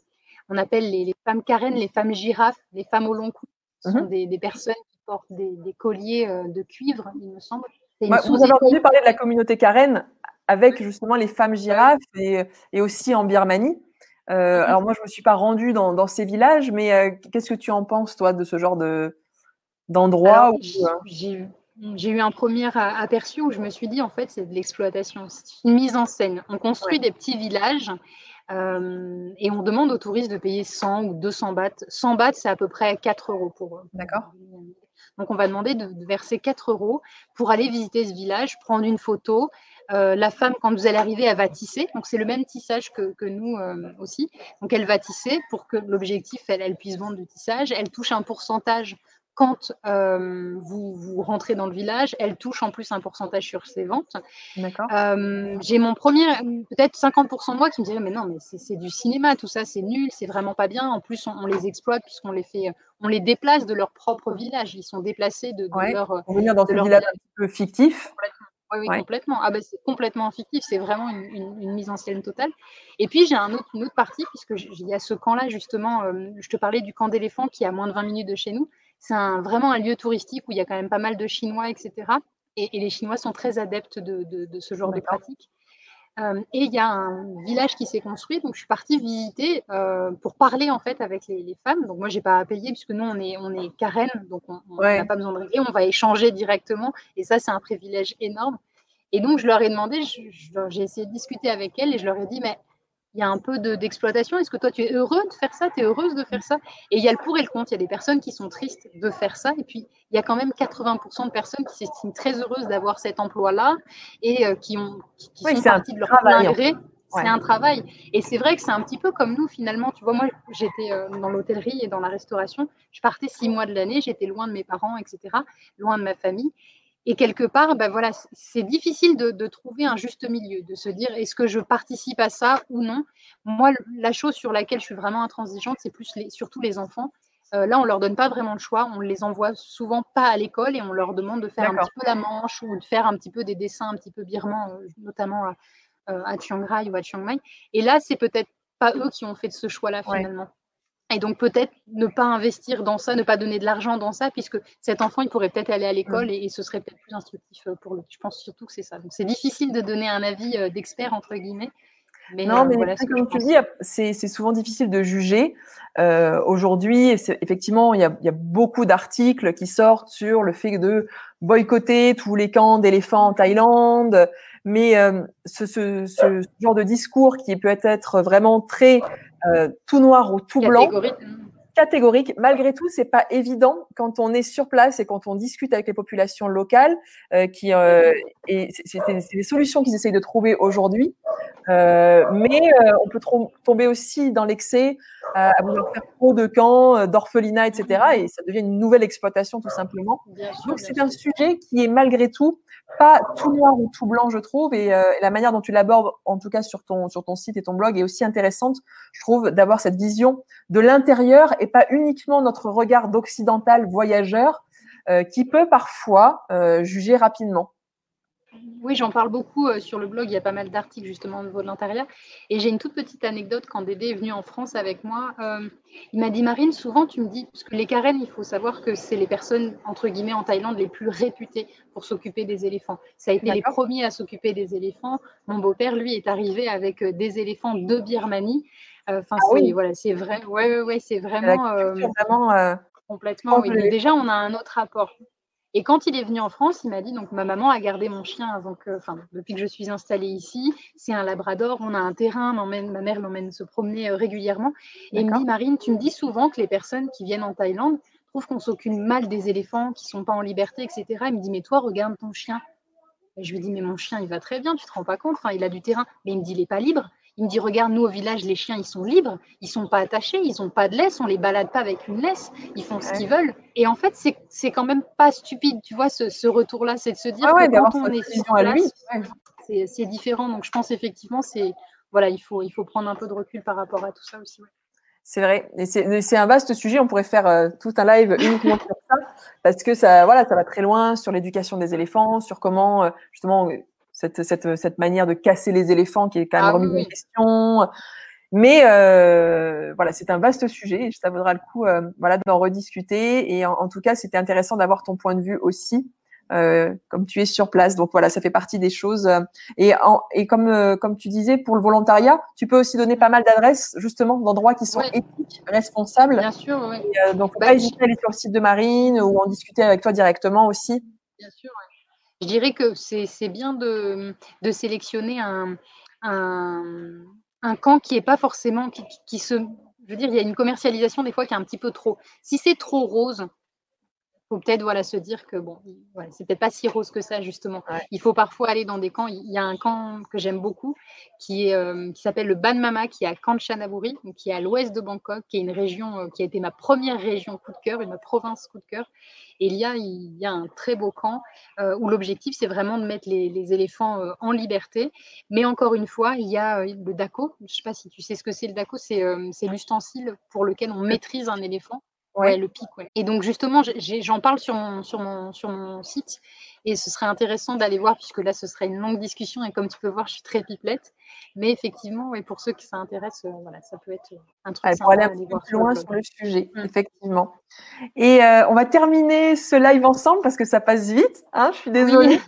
Speaker 2: on appelle les, femmes carènes, les femmes girafes, les femmes au long cou. Ce sont mmh des, personnes qui portent des, colliers de cuivre, il me semble.
Speaker 1: vous avez entendu parler de la communauté carène avec justement les femmes girafes et, aussi en Birmanie. Euh, mmh alors moi, je ne me suis pas rendue dans, ces villages, mais euh, qu'est-ce que tu en penses, toi, de ce genre de, d'endroit
Speaker 2: où, euh j'ai, eu un premier aperçu où je me suis dit, en fait, c'est de l'exploitation, c'est une mise en scène. On construit des petits villages et on demande aux touristes de payer 100 ou 200 bahts. 100 bahts, c'est à peu près 4 euros pour eux.
Speaker 1: D'accord.
Speaker 2: Donc, on va demander de, verser 4 euros pour aller visiter ce village, prendre une photo, euh, la femme, quand vous allez arriver, elle va tisser. Donc, c'est le même tissage que, nous euh, aussi. Donc, elle va tisser pour que l'objectif, elle, puisse vendre du tissage. Elle touche un pourcentage quand euh, vous, rentrez dans le village. Elle touche en plus un pourcentage sur ses ventes. D'accord. J'ai mon premier, peut-être 50% de moi qui me dirait, mais non, mais c'est du cinéma, tout ça, c'est nul, c'est vraiment pas bien. En plus, on, les exploite puisqu'on les fait, on les déplace de leur propre village. Ils sont déplacés de, leur.
Speaker 1: venir dans un village un peu fictif.
Speaker 2: Oui, complètement. Ah, bah, c'est complètement fictif, c'est vraiment une, mise en scène totale. Et puis j'ai un autre, une autre partie, puisque il y a ce camp-là, justement, euh, je te parlais du camp d'éléphants qui est à moins de 20 minutes de chez nous. C'est vraiment un lieu touristique où il y a quand même pas mal de Chinois, etc. Et, les Chinois sont très adeptes de, ce genre de pratiques. Euh, et il y a un village qui s'est construit, donc je suis partie visiter euh, pour parler en fait avec les, femmes. Donc moi j'ai pas à payer puisque nous on est on est carène, donc on n'a pas besoin de régler, on va échanger directement et ça c'est un privilège énorme. Et donc je leur ai demandé, j'ai essayé de discuter avec elles et je leur ai dit mais il y a un peu d'exploitation. Est-ce que toi, tu es heureux de faire ça? Tu es heureuse de faire ça? Et il y a le pour et le contre. Il y a des personnes qui sont tristes de faire ça. Et puis, il y a quand même 80% de personnes qui s'estiment très heureuses d'avoir cet emploi-là et euh, qui, ont, qui, sont parties de leur plein gré. C'est un travail. Et c'est vrai que c'est un petit peu comme nous, finalement. Tu vois, moi, j'étais euh, dans l'hôtellerie et dans la restauration. Je partais six mois de l'année. J'étais loin de mes parents, etc., loin de ma famille. Et quelque part, ben voilà, c'est difficile de, trouver un juste milieu, de se dire est-ce que je participe à ça ou non? Moi, la chose sur laquelle je suis vraiment intransigeante, c'est plus les, surtout les enfants. Euh, là, on leur donne pas vraiment le choix. On les envoie souvent pas à l'école et on leur demande de faire un petit peu la manche ou de faire un petit peu des dessins un petit peu birmans, euh, notamment à, euh, à Chiang Rai ou à Chiang Mai. Et là, c'est peut-être pas eux qui ont fait ce choix-là finalement. Et donc peut-être ne pas investir dans ça, ne pas donner de l'argent dans ça, puisque cet enfant, il pourrait peut-être aller à l'école et, ce serait peut-être plus instructif euh, pour lui. Je pense surtout que c'est ça. Donc c'est difficile de donner un avis euh, d'expert, entre guillemets.
Speaker 1: Mais, non, euh, mais comme tu dis, c'est souvent difficile de juger. Aujourd'hui, effectivement, il y, a, beaucoup d'articles qui sortent sur le fait de boycotter tous les camps d'éléphants en Thaïlande. Mais ce, ce, genre de discours qui peut être vraiment très tout noir ou tout blanc. Catégorique. Malgré tout, c'est pas évident quand on est sur place et quand on discute avec les populations locales. Euh, qui euh, et c'est des solutions qu'ils essayent de trouver aujourd'hui. mais on peut tomber aussi dans l'excès à vouloir faire trop de camps, d'orphelinats, etc. Et ça devient une nouvelle exploitation tout simplement. Donc c'est un sujet qui est malgré tout pas tout noir ou tout blanc, je trouve. Et euh, la manière dont tu l'abordes, en tout cas sur ton, sur ton site et ton blog, est aussi intéressante, je trouve, d'avoir cette vision de l'intérieur et pas uniquement notre regard d'occidental voyageur euh, qui peut parfois euh, juger rapidement.
Speaker 2: Oui, j'en parle beaucoup euh, sur le blog. Il y a pas mal d'articles justement au niveau de l'intérieur. Et j'ai une toute petite anecdote quand Dédé est venu en France avec moi. Euh, il m'a dit Marine, souvent tu me dis, parce que les Karen, il faut savoir que c'est les personnes, entre guillemets, en Thaïlande les plus réputées pour s'occuper des éléphants. Ça a été les premiers à s'occuper des éléphants. Mon beau-père, lui, est arrivé avec des éléphants de Birmanie. Enfin, ah c'est voilà, c'est vrai. Ouais, ouais, c'est vraiment, vraiment complètement. Oui. Déjà, on a un autre rapport. Et quand il est venu en France, il m'a dit donc ma maman a gardé mon chien avant que, enfin depuis que je suis installée ici. C'est un Labrador, on a un terrain, ma mère l'emmène se promener euh, régulièrement. Et il me dit Marine, tu me dis souvent que les personnes qui viennent en Thaïlande trouvent qu'on s'occupe mal des éléphants, qui sont pas en liberté, etc. Il me dit mais toi regarde ton chien. Et je lui dis mais mon chien il va très bien, tu te rends pas compte, enfin, il a du terrain. Mais il me dit il est pas libre. Il me dit regarde, nous au village, les chiens, ils sont libres, ils sont pas attachés, ils ont pas de laisse, on les balade pas avec une laisse, ils font ce qu'ils veulent. Et en fait, c'est quand même pas stupide, tu vois, ce, retour-là, c'est de se dire que quand on est sur place, c'est différent. Donc je pense effectivement, c'est voilà, il faut, il faut prendre un peu de recul par rapport à tout ça aussi.
Speaker 1: C'est vrai. Et c'est un vaste sujet. On pourrait faire euh, tout un live uniquement sur ça, parce que ça, voilà, ça va très loin sur l'éducation des éléphants, sur comment justement cette, cette, cette, manière de casser les éléphants qui est quand même ah remise en question. Mais euh, voilà, c'est un vaste sujet et ça vaudra le coup euh, voilà, d'en rediscuter. Et en, tout cas, c'était intéressant d'avoir ton point de vue aussi, euh, comme tu es sur place. Donc voilà, ça fait partie des choses. Et, et comme, comme tu disais, pour le volontariat, tu peux aussi donner pas mal d'adresses justement d'endroits qui sont éthiques, responsables.
Speaker 2: Bien sûr, oui.
Speaker 1: donc, faut bah, pas hésiter à aller sur le site de Marine ou en discuter avec toi directement aussi.
Speaker 2: Bien sûr, Je dirais que c'est bien de, sélectionner un, camp qui est pas forcément qui, qui, se je veux dire il y a une commercialisation des fois qui est un petit peu trop. Si c'est trop rose faut peut-être voilà se dire que bon voilà, c'est peut-être pas si rose que ça justement il faut parfois aller dans des camps il y a un camp que j'aime beaucoup qui est euh, qui s'appelle le Ban Mama qui est à Kanchanaburi qui est à l'ouest de Bangkok qui est une région euh, qui a été ma première région coup de cœur une province coup de cœur et il y a, il y a un très beau camp euh, où l'objectif, c'est vraiment de mettre les, éléphants en liberté. Mais encore une fois, il y a le DACO. Je ne sais pas si tu sais ce que c'est le DACO. C'est l'ustensile pour lequel on maîtrise un éléphant. Ouais, le pic. Ouais. Et donc justement, j'en parle sur mon, sur, mon, sur mon site et ce serait intéressant d'aller voir puisque là, ce serait une longue discussion et comme tu peux voir, je suis très pipelette. Mais effectivement, et pour ceux qui s'intéressent, euh, voilà, ça peut être un truc
Speaker 1: pour aller plus loin sur le sujet, mmh. effectivement. Et euh, on va terminer ce live ensemble parce que ça passe vite. Hein, je suis désolée.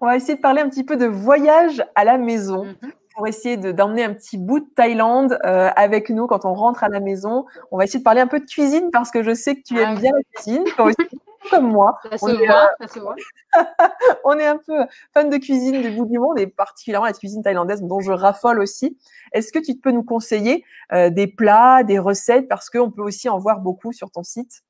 Speaker 1: on va essayer de parler un petit peu de voyage à la maison. Mmh pour essayer d'emmener un petit bout de Thaïlande euh, avec nous quand on rentre à la maison. On va essayer de parler un peu de cuisine parce que je sais que tu aimes ah bien la cuisine, comme moi.
Speaker 2: Ça se voit, ça se voit.
Speaker 1: on est un peu fan de cuisine du bout du monde et particulièrement la cuisine thaïlandaise dont je raffole aussi. Est-ce que tu peux nous conseiller euh, des plats, des recettes? Parce qu'on peut aussi en voir beaucoup sur ton site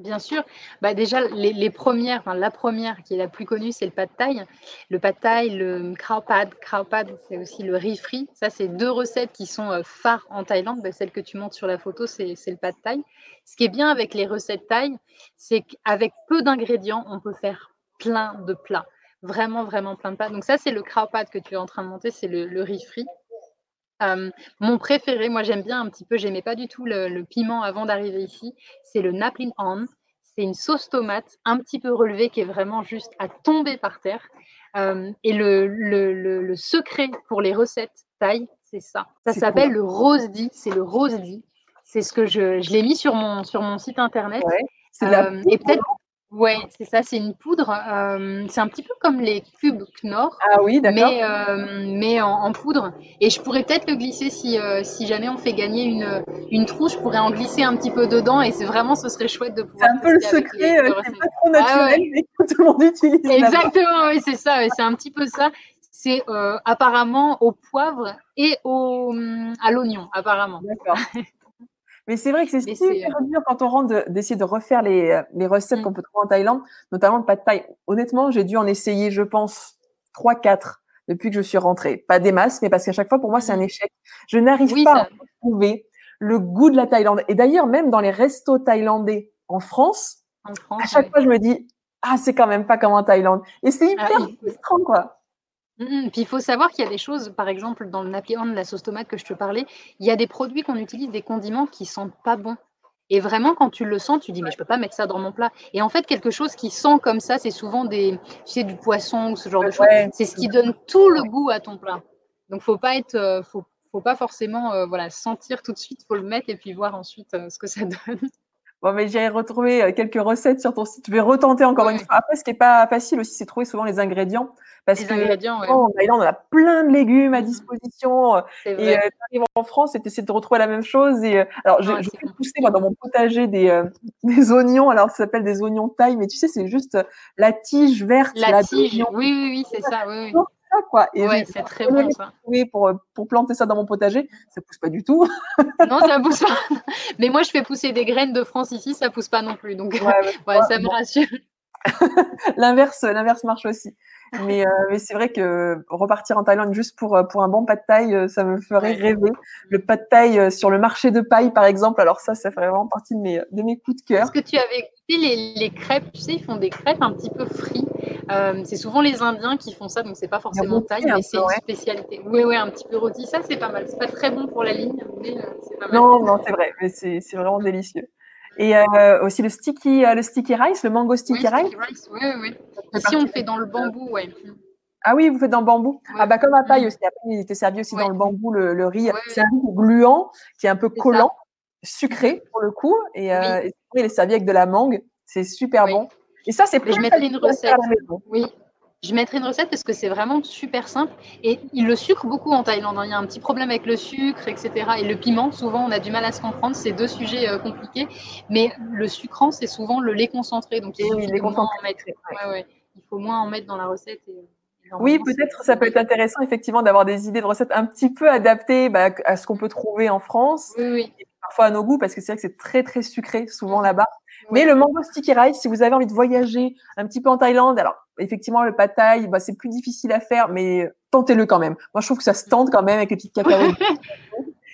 Speaker 2: Bien sûr. Bah déjà, les, premières, enfin, la première qui est la plus connue, c'est le pad thai. Le pad thai, le khao pad. Khao pad, c'est aussi le riz frit. Ça, c'est deux recettes qui sont euh, phares en Thaïlande. Bah, celle que tu montres sur la photo, c'est le pad thai. Ce qui est bien avec les recettes thaï, c'est qu'avec peu d'ingrédients, on peut faire plein de plats. Vraiment, vraiment plein de plats. Donc ça, c'est le khao pad que tu es en train de monter, c'est le, le riz frit. Euh, mon préféré, moi j'aime bien un petit peu, j'aimais pas du tout le, piment avant d'arriver ici, c'est le Naplin On. C'est une sauce tomate un petit peu relevée qui est vraiment juste à tomber par terre. Euh, et le, le, secret pour les recettes thaï, c'est ça. Ça s'appelle le rosdi. C'est le rosdi. C'est ce que je, je l'ai mis sur mon, sur mon site internet.
Speaker 1: Euh, et peut-être
Speaker 2: Ouais, c'est ça, c'est une poudre. Euh, c'est un petit peu comme les cubes Knorr,
Speaker 1: Ah oui, d'accord.
Speaker 2: mais, euh, mais en, poudre. Et je pourrais peut-être le glisser si, euh, si jamais on fait gagner une, une trousse, je pourrais en glisser un petit peu dedans et c'est vraiment, ce serait chouette de pouvoir.
Speaker 1: C'est un peu le secret, c'est pas trop ah naturel, mais que tout le monde utilise.
Speaker 2: Exactement, oui, c'est ça, c'est un petit peu ça. C'est apparemment au poivre et au, à l'oignon, apparemment.
Speaker 1: D'accord. Mais c'est vrai que c'est super euh, dur quand on rentre d'essayer de, refaire les, les recettes mmh. qu'on peut trouver en Thaïlande, notamment le pad thai. Honnêtement, j'ai dû en essayer, je pense, trois, quatre depuis que je suis rentrée. Pas des masses, mais parce qu'à chaque fois, pour moi, c'est un mmh. échec. Je n'arrive pas à trouver le goût de la Thaïlande. Et d'ailleurs, même dans les restos thaïlandais en France, à chaque fois, je me dis, ah, c'est quand même pas comme en Thaïlande. Et c'est ah hyper frustrant, quoi.
Speaker 2: Mmh puis il faut savoir qu'il y a des choses, par exemple, dans le de la sauce tomate que je te parlais, il y a des produits qu'on utilise, des condiments qui sentent pas bon. Et vraiment, quand tu le sens, tu dis, mais je peux pas mettre ça dans mon plat. Et en fait, quelque chose qui sent comme ça, c'est souvent des, tu sais, du poisson ou ce genre de choses. C'est ce qui donne tout le goût à ton plat. Donc, faut pas être, euh, faut, faut pas forcément, euh, voilà, sentir tout de suite. Faut le mettre et puis voir ensuite euh, ce que ça donne.
Speaker 1: Bon, mais j'ai retrouvé quelques recettes sur ton site. Je vais retenter encore une fois. Après, ce qui est pas facile aussi, c'est trouver souvent les ingrédients. Parce que en Thaïlande, on a plein de légumes à mmh disposition. Euh, et euh, tu arrives en France et tu essaies de retrouver la même chose. Et, euh, alors, je, je fais pousser moi, dans mon potager des, des oignons. Alors, ça s'appelle des oignons taille, mais tu sais, c'est juste la tige verte.
Speaker 2: La, tige, oui, oui, oui, c'est ça. Oui, oui.
Speaker 1: Ça, quoi.
Speaker 2: Et ouais, c'est très bon ça.
Speaker 1: Pour, pour planter ça dans mon potager, ça pousse pas du tout.
Speaker 2: non, ça pousse pas. Mais moi, je fais pousser des graines de France ici, ça pousse pas non plus. Donc, ouais, ça me rassure.
Speaker 1: l'inverse, l'inverse marche aussi. Mais, euh, mais c'est vrai que repartir en Thaïlande juste pour, euh, pour un bon pas de taille, euh, ça me ferait rêver. Le pas de taille sur le marché de paille, par exemple, alors ça, ça fait vraiment partie de mes, de mes coups de cœur.
Speaker 2: Est-ce que tu avais les, les, crêpes, tu sais, ils font des crêpes un petit peu frites. Euh, c'est souvent les Indiens qui font ça, donc c'est pas forcément taille, mais c'est une spécialité. Oui, oui, un petit peu rôti. Ça, c'est pas mal. C'est pas très bon pour la ligne, mais euh, c'est pas mal.
Speaker 1: Non, non, c'est vrai, mais c'est vraiment délicieux. Et euh, aussi le sticky, le sticky rice, le mango sticky
Speaker 2: oui,
Speaker 1: rice.
Speaker 2: Sticky rice. Oui, oui. Ici, on le fait dans le bambou, ouais.
Speaker 1: Ah oui, vous faites dans le bambou. Ah bah comme à paille aussi. Après, il était servi aussi dans le bambou, le, le riz. c'est un riz gluant qui est un peu collant, sucré pour le coup. Et, euh, et il est servi avec de la mangue. C'est super bon. Et ça, c'est plus
Speaker 2: Je mettrai une recette. Oui. Je mettrai une recette parce que c'est vraiment super simple. Et ils le sucrent beaucoup en Thaïlande. Hein. Il y a un petit problème avec le sucre, etc. Et le piment, souvent, on a du mal à se comprendre. C'est deux sujets euh, compliqués. Mais le sucrant, c'est souvent le lait concentré. Donc, il,
Speaker 1: oui,
Speaker 2: faut moins en mettre. Ouais, ouais. il faut moins en mettre dans la recette. Et...
Speaker 1: Oui, peut-être ça peut être intéressant effectivement d'avoir des idées de recettes un petit peu adaptées bah, à ce qu'on peut trouver en France,
Speaker 2: oui, oui.
Speaker 1: Et parfois à nos goûts, parce que c'est vrai que c'est très très sucré souvent là-bas. Oui. Mais le mango sticky rice, si vous avez envie de voyager un petit peu en Thaïlande, alors effectivement le pad thai, bah, c'est plus difficile à faire, mais tentez-le quand même. Moi je trouve que ça se tente quand même avec les petites cacahuètes.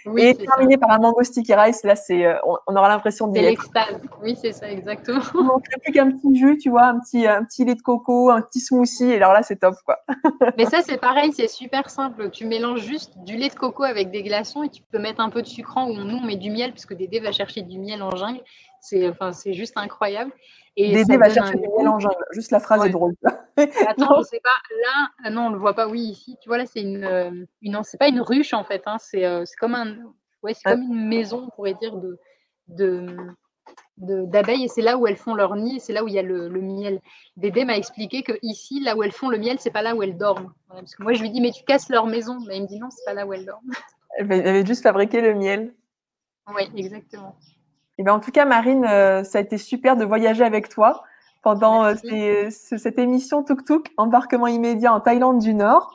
Speaker 1: Oui, et terminé ça. par un mango sticky rice, là, c'est, euh, on, on, aura l'impression d'y
Speaker 2: être. l'extase. Oui, c'est ça, exactement.
Speaker 1: Il ne manquerait plus qu'un petit jus, tu vois, un petit, un petit lait de coco, un petit smoothie, et alors là, c'est top, quoi.
Speaker 2: Mais ça, c'est pareil, c'est super simple. Tu mélanges juste du lait de coco avec des glaçons et tu peux mettre un peu de sucrant ou nous, on met du miel, puisque Dédé va chercher du miel en jungle. C'est, enfin, juste incroyable.
Speaker 1: Et Dédé va chercher du miel en jungle. Juste la phrase
Speaker 2: ouais.
Speaker 1: est drôle.
Speaker 2: Attends, je sais pas. Là, non, on le voit pas. Oui, ici, tu vois, là, c'est une, une c'est pas une ruche, en fait. Hein. C'est, euh, comme un Ouais, c'est comme une maison, on pourrait dire, de, de, d'abeilles et c'est là où elles font leur nid c'est là où il y a le, le miel. Dédé m'a expliqué que ici, là où elles font le miel, c'est pas là où elles dorment. Voilà, parce que moi, je lui dis, mais tu casses leur maison. Mais il me dit, non, c'est pas là où elles dorment.
Speaker 1: Elle avait juste fabriqué le miel.
Speaker 2: Oui, exactement.
Speaker 1: Et ben, en tout cas, Marine, euh, ça a été super de voyager avec toi pendant euh, ces, cette émission Tuk Tuk, embarquement immédiat en Thaïlande du Nord.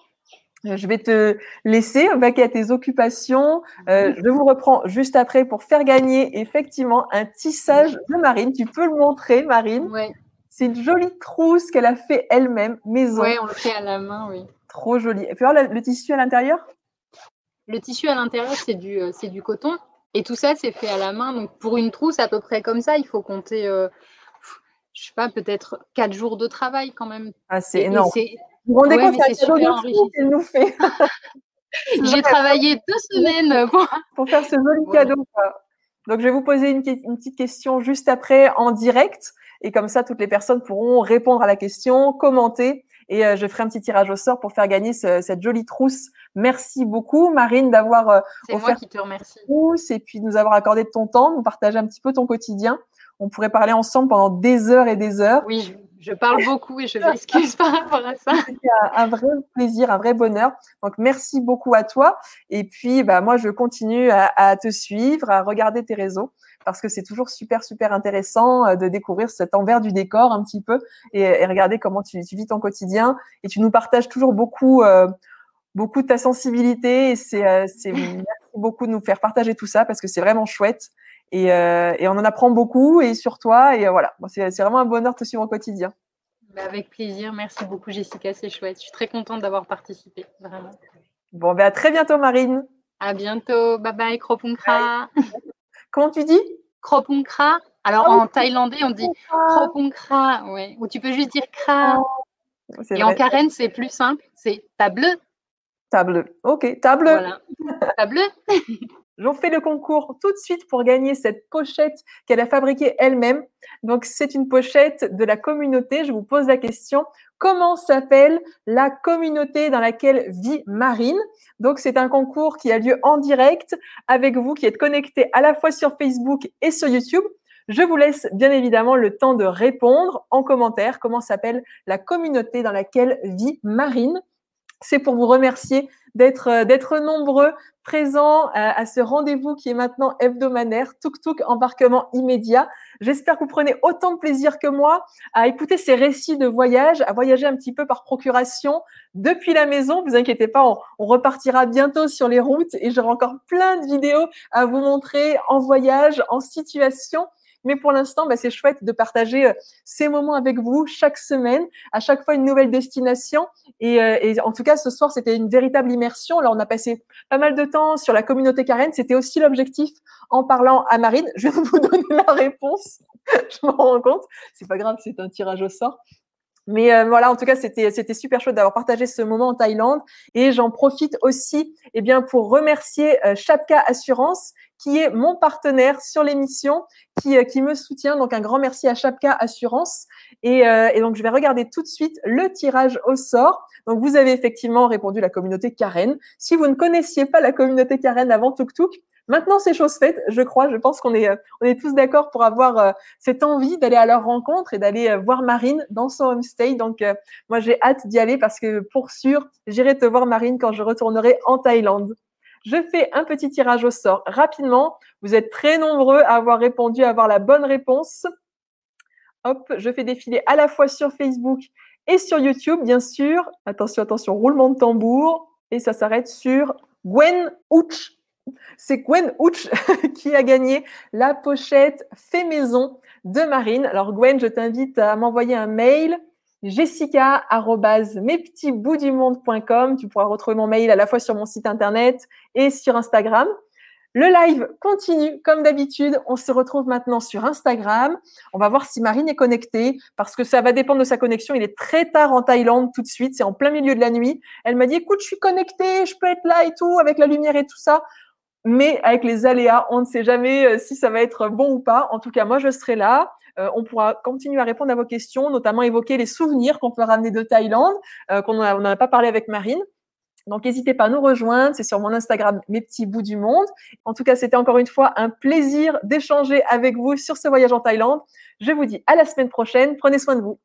Speaker 1: Je vais te laisser vaquer à tes occupations. Euh, je vous reprends juste après pour faire gagner effectivement un tissage de Marine. Tu peux le montrer, Marine.
Speaker 2: Ouais.
Speaker 1: C'est une jolie trousse qu'elle a fait elle-même, maison.
Speaker 2: Oui, on le fait à la main, oui.
Speaker 1: Trop joli. Et puis voir le, le tissu à l'intérieur?
Speaker 2: Le tissu à l'intérieur, c'est du, euh, c'est du coton. Et tout ça, c'est fait à la main. Donc pour une trousse à peu près comme ça, il faut compter, euh, je sais pas, peut-être quatre jours de travail quand même.
Speaker 1: Ah, c'est énorme. Vous vous rendez
Speaker 2: ouais,
Speaker 1: compte, c'est qu'elle nous fait.
Speaker 2: J'ai travaillé deux semaines pour,
Speaker 1: pour faire ce joli cadeau. Donc, je vais vous poser une, une, petite question juste après en direct. Et comme ça, toutes les personnes pourront répondre à la question, commenter. Et euh, je ferai un petit tirage au sort pour faire gagner ce, cette jolie trousse. Merci beaucoup, Marine, d'avoir euh,
Speaker 2: offert moi qui te remercie.
Speaker 1: trousse et puis de nous avoir accordé de ton temps, nous partager un petit peu ton quotidien. On pourrait parler ensemble pendant des heures et des heures.
Speaker 2: Oui, je parle beaucoup et je m'excuse par rapport à ça.
Speaker 1: C'est un, un, vrai plaisir, un vrai bonheur. Donc, merci beaucoup à toi. Et puis, bah, moi, je continue à, à te suivre, à regarder tes réseaux parce que c'est toujours super, super intéressant euh, de découvrir cet envers du décor un petit peu et, et regarder comment tu, tu, vis ton quotidien. Et tu nous partages toujours beaucoup, euh, beaucoup de ta sensibilité. Et c'est, euh, merci beaucoup de nous faire partager tout ça parce que c'est vraiment chouette. Et, euh, et, on en apprend beaucoup et sur toi. Et euh, voilà, bon, c'est vraiment un bonheur de te suivre au quotidien.
Speaker 2: Bah avec plaisir. Merci beaucoup, Jessica. C'est chouette. Je suis très contente d'avoir participé. Vraiment.
Speaker 1: Bon, ben à très bientôt, Marine.
Speaker 2: À bientôt. Bye bye, Kropunkra.
Speaker 1: Comment tu dis?
Speaker 2: Kropunkra. Alors en thaïlandais, on dit Kropunkra. Ouais. Ou tu peux juste dire Kra. Oh, et vrai. en Karen, c'est plus simple. C'est table.
Speaker 1: Table. Ok, table.
Speaker 2: Voilà. Table.
Speaker 1: J'en fais le concours tout de suite pour gagner cette pochette qu'elle a fabriquée elle-même. Donc, c'est une pochette de la communauté. Je vous pose la question. Comment s'appelle la communauté dans laquelle vit Marine? Donc, c'est un concours qui a lieu en direct avec vous qui êtes connectés à la fois sur Facebook et sur YouTube. Je vous laisse bien évidemment le temps de répondre en commentaire comment s'appelle la communauté dans laquelle vit Marine. C'est pour vous remercier d'être d'être nombreux présents à, à ce rendez-vous qui est maintenant hebdomadaire, Tuk Tuk embarquement immédiat. J'espère que vous prenez autant de plaisir que moi à écouter ces récits de voyage, à voyager un petit peu par procuration depuis la maison. Vous inquiétez pas, on repartira bientôt sur les routes et j'aurai encore plein de vidéos à vous montrer en voyage, en situation Mais pour l'instant, bah, c'est chouette de partager euh, ces moments avec vous chaque semaine, à chaque fois une nouvelle destination. Et, et en tout cas, ce soir, c'était une véritable immersion. Là, on a passé pas mal de temps sur la communauté Karen. C'était aussi l'objectif en parlant à Marine. Je vais vous donner la réponse. je m'en rends compte. C'est pas grave, c'est un tirage au sort. Mais euh, voilà, en tout cas, c'était c'était super chouette d'avoir partagé ce moment en Thaïlande et j'en profite aussi eh bien pour remercier euh, Chapka Assurance qui est mon partenaire sur l'émission, qui, euh, qui me soutient. Donc un grand merci à Chapka Assurance. Et, euh, et, donc je vais regarder tout de suite le tirage au sort. Donc vous avez effectivement répondu la communauté Karen. Si vous ne connaissiez pas la communauté Karen avant Tuk Tuk, Maintenant, c'est chose faite, je crois. Je pense qu'on est, euh, tous d'accord pour avoir euh, cette envie d'aller à leur rencontre et d'aller euh, voir Marine dans son homestay. Donc, moi, j'ai hâte d'y aller parce que pour sûr, j'irai te voir Marine quand je retournerai en Thaïlande. Je fais un petit tirage au sort rapidement. Vous êtes très nombreux à avoir répondu, à avoir la bonne réponse. Hop, je fais défiler à la fois sur Facebook et sur YouTube, bien sûr. Attention, attention, roulement de tambour. Et ça s'arrête sur Gwen Ouch c'est Gwen Ouch qui a gagné la pochette fait maison de Marine. Alors Gwen, je t'invite à m'envoyer un mail jessica@mespetitsboutsdumonde.com. Tu pourras retrouver mon mail à la fois sur mon site internet et sur Instagram. Le live continue comme d'habitude. On se retrouve maintenant sur Instagram. On va voir si Marine est connectée parce que ça va dépendre de sa connexion. Il est très tard en Thaïlande tout de suite. C'est en plein milieu de la nuit. Elle m'a dit, écoute, je suis connectée, je peux être là et tout avec la lumière et tout ça mais avec les aléas, on ne sait jamais euh, si ça va être bon ou pas. En tout cas, moi, je serai là. Euh, on pourra continuer à répondre à vos questions, notamment évoquer les souvenirs qu'on peut ramener de Thaïlande, euh, qu'on n'en a pas parlé avec Marine. Donc, n'hésitez pas à nous rejoindre. C'est sur mon Instagram, mes petits bouts du monde. En tout cas, c'était encore une fois un plaisir d'échanger avec vous sur ce voyage en Thaïlande. Je vous dis à la semaine prochaine. Prenez soin de vous.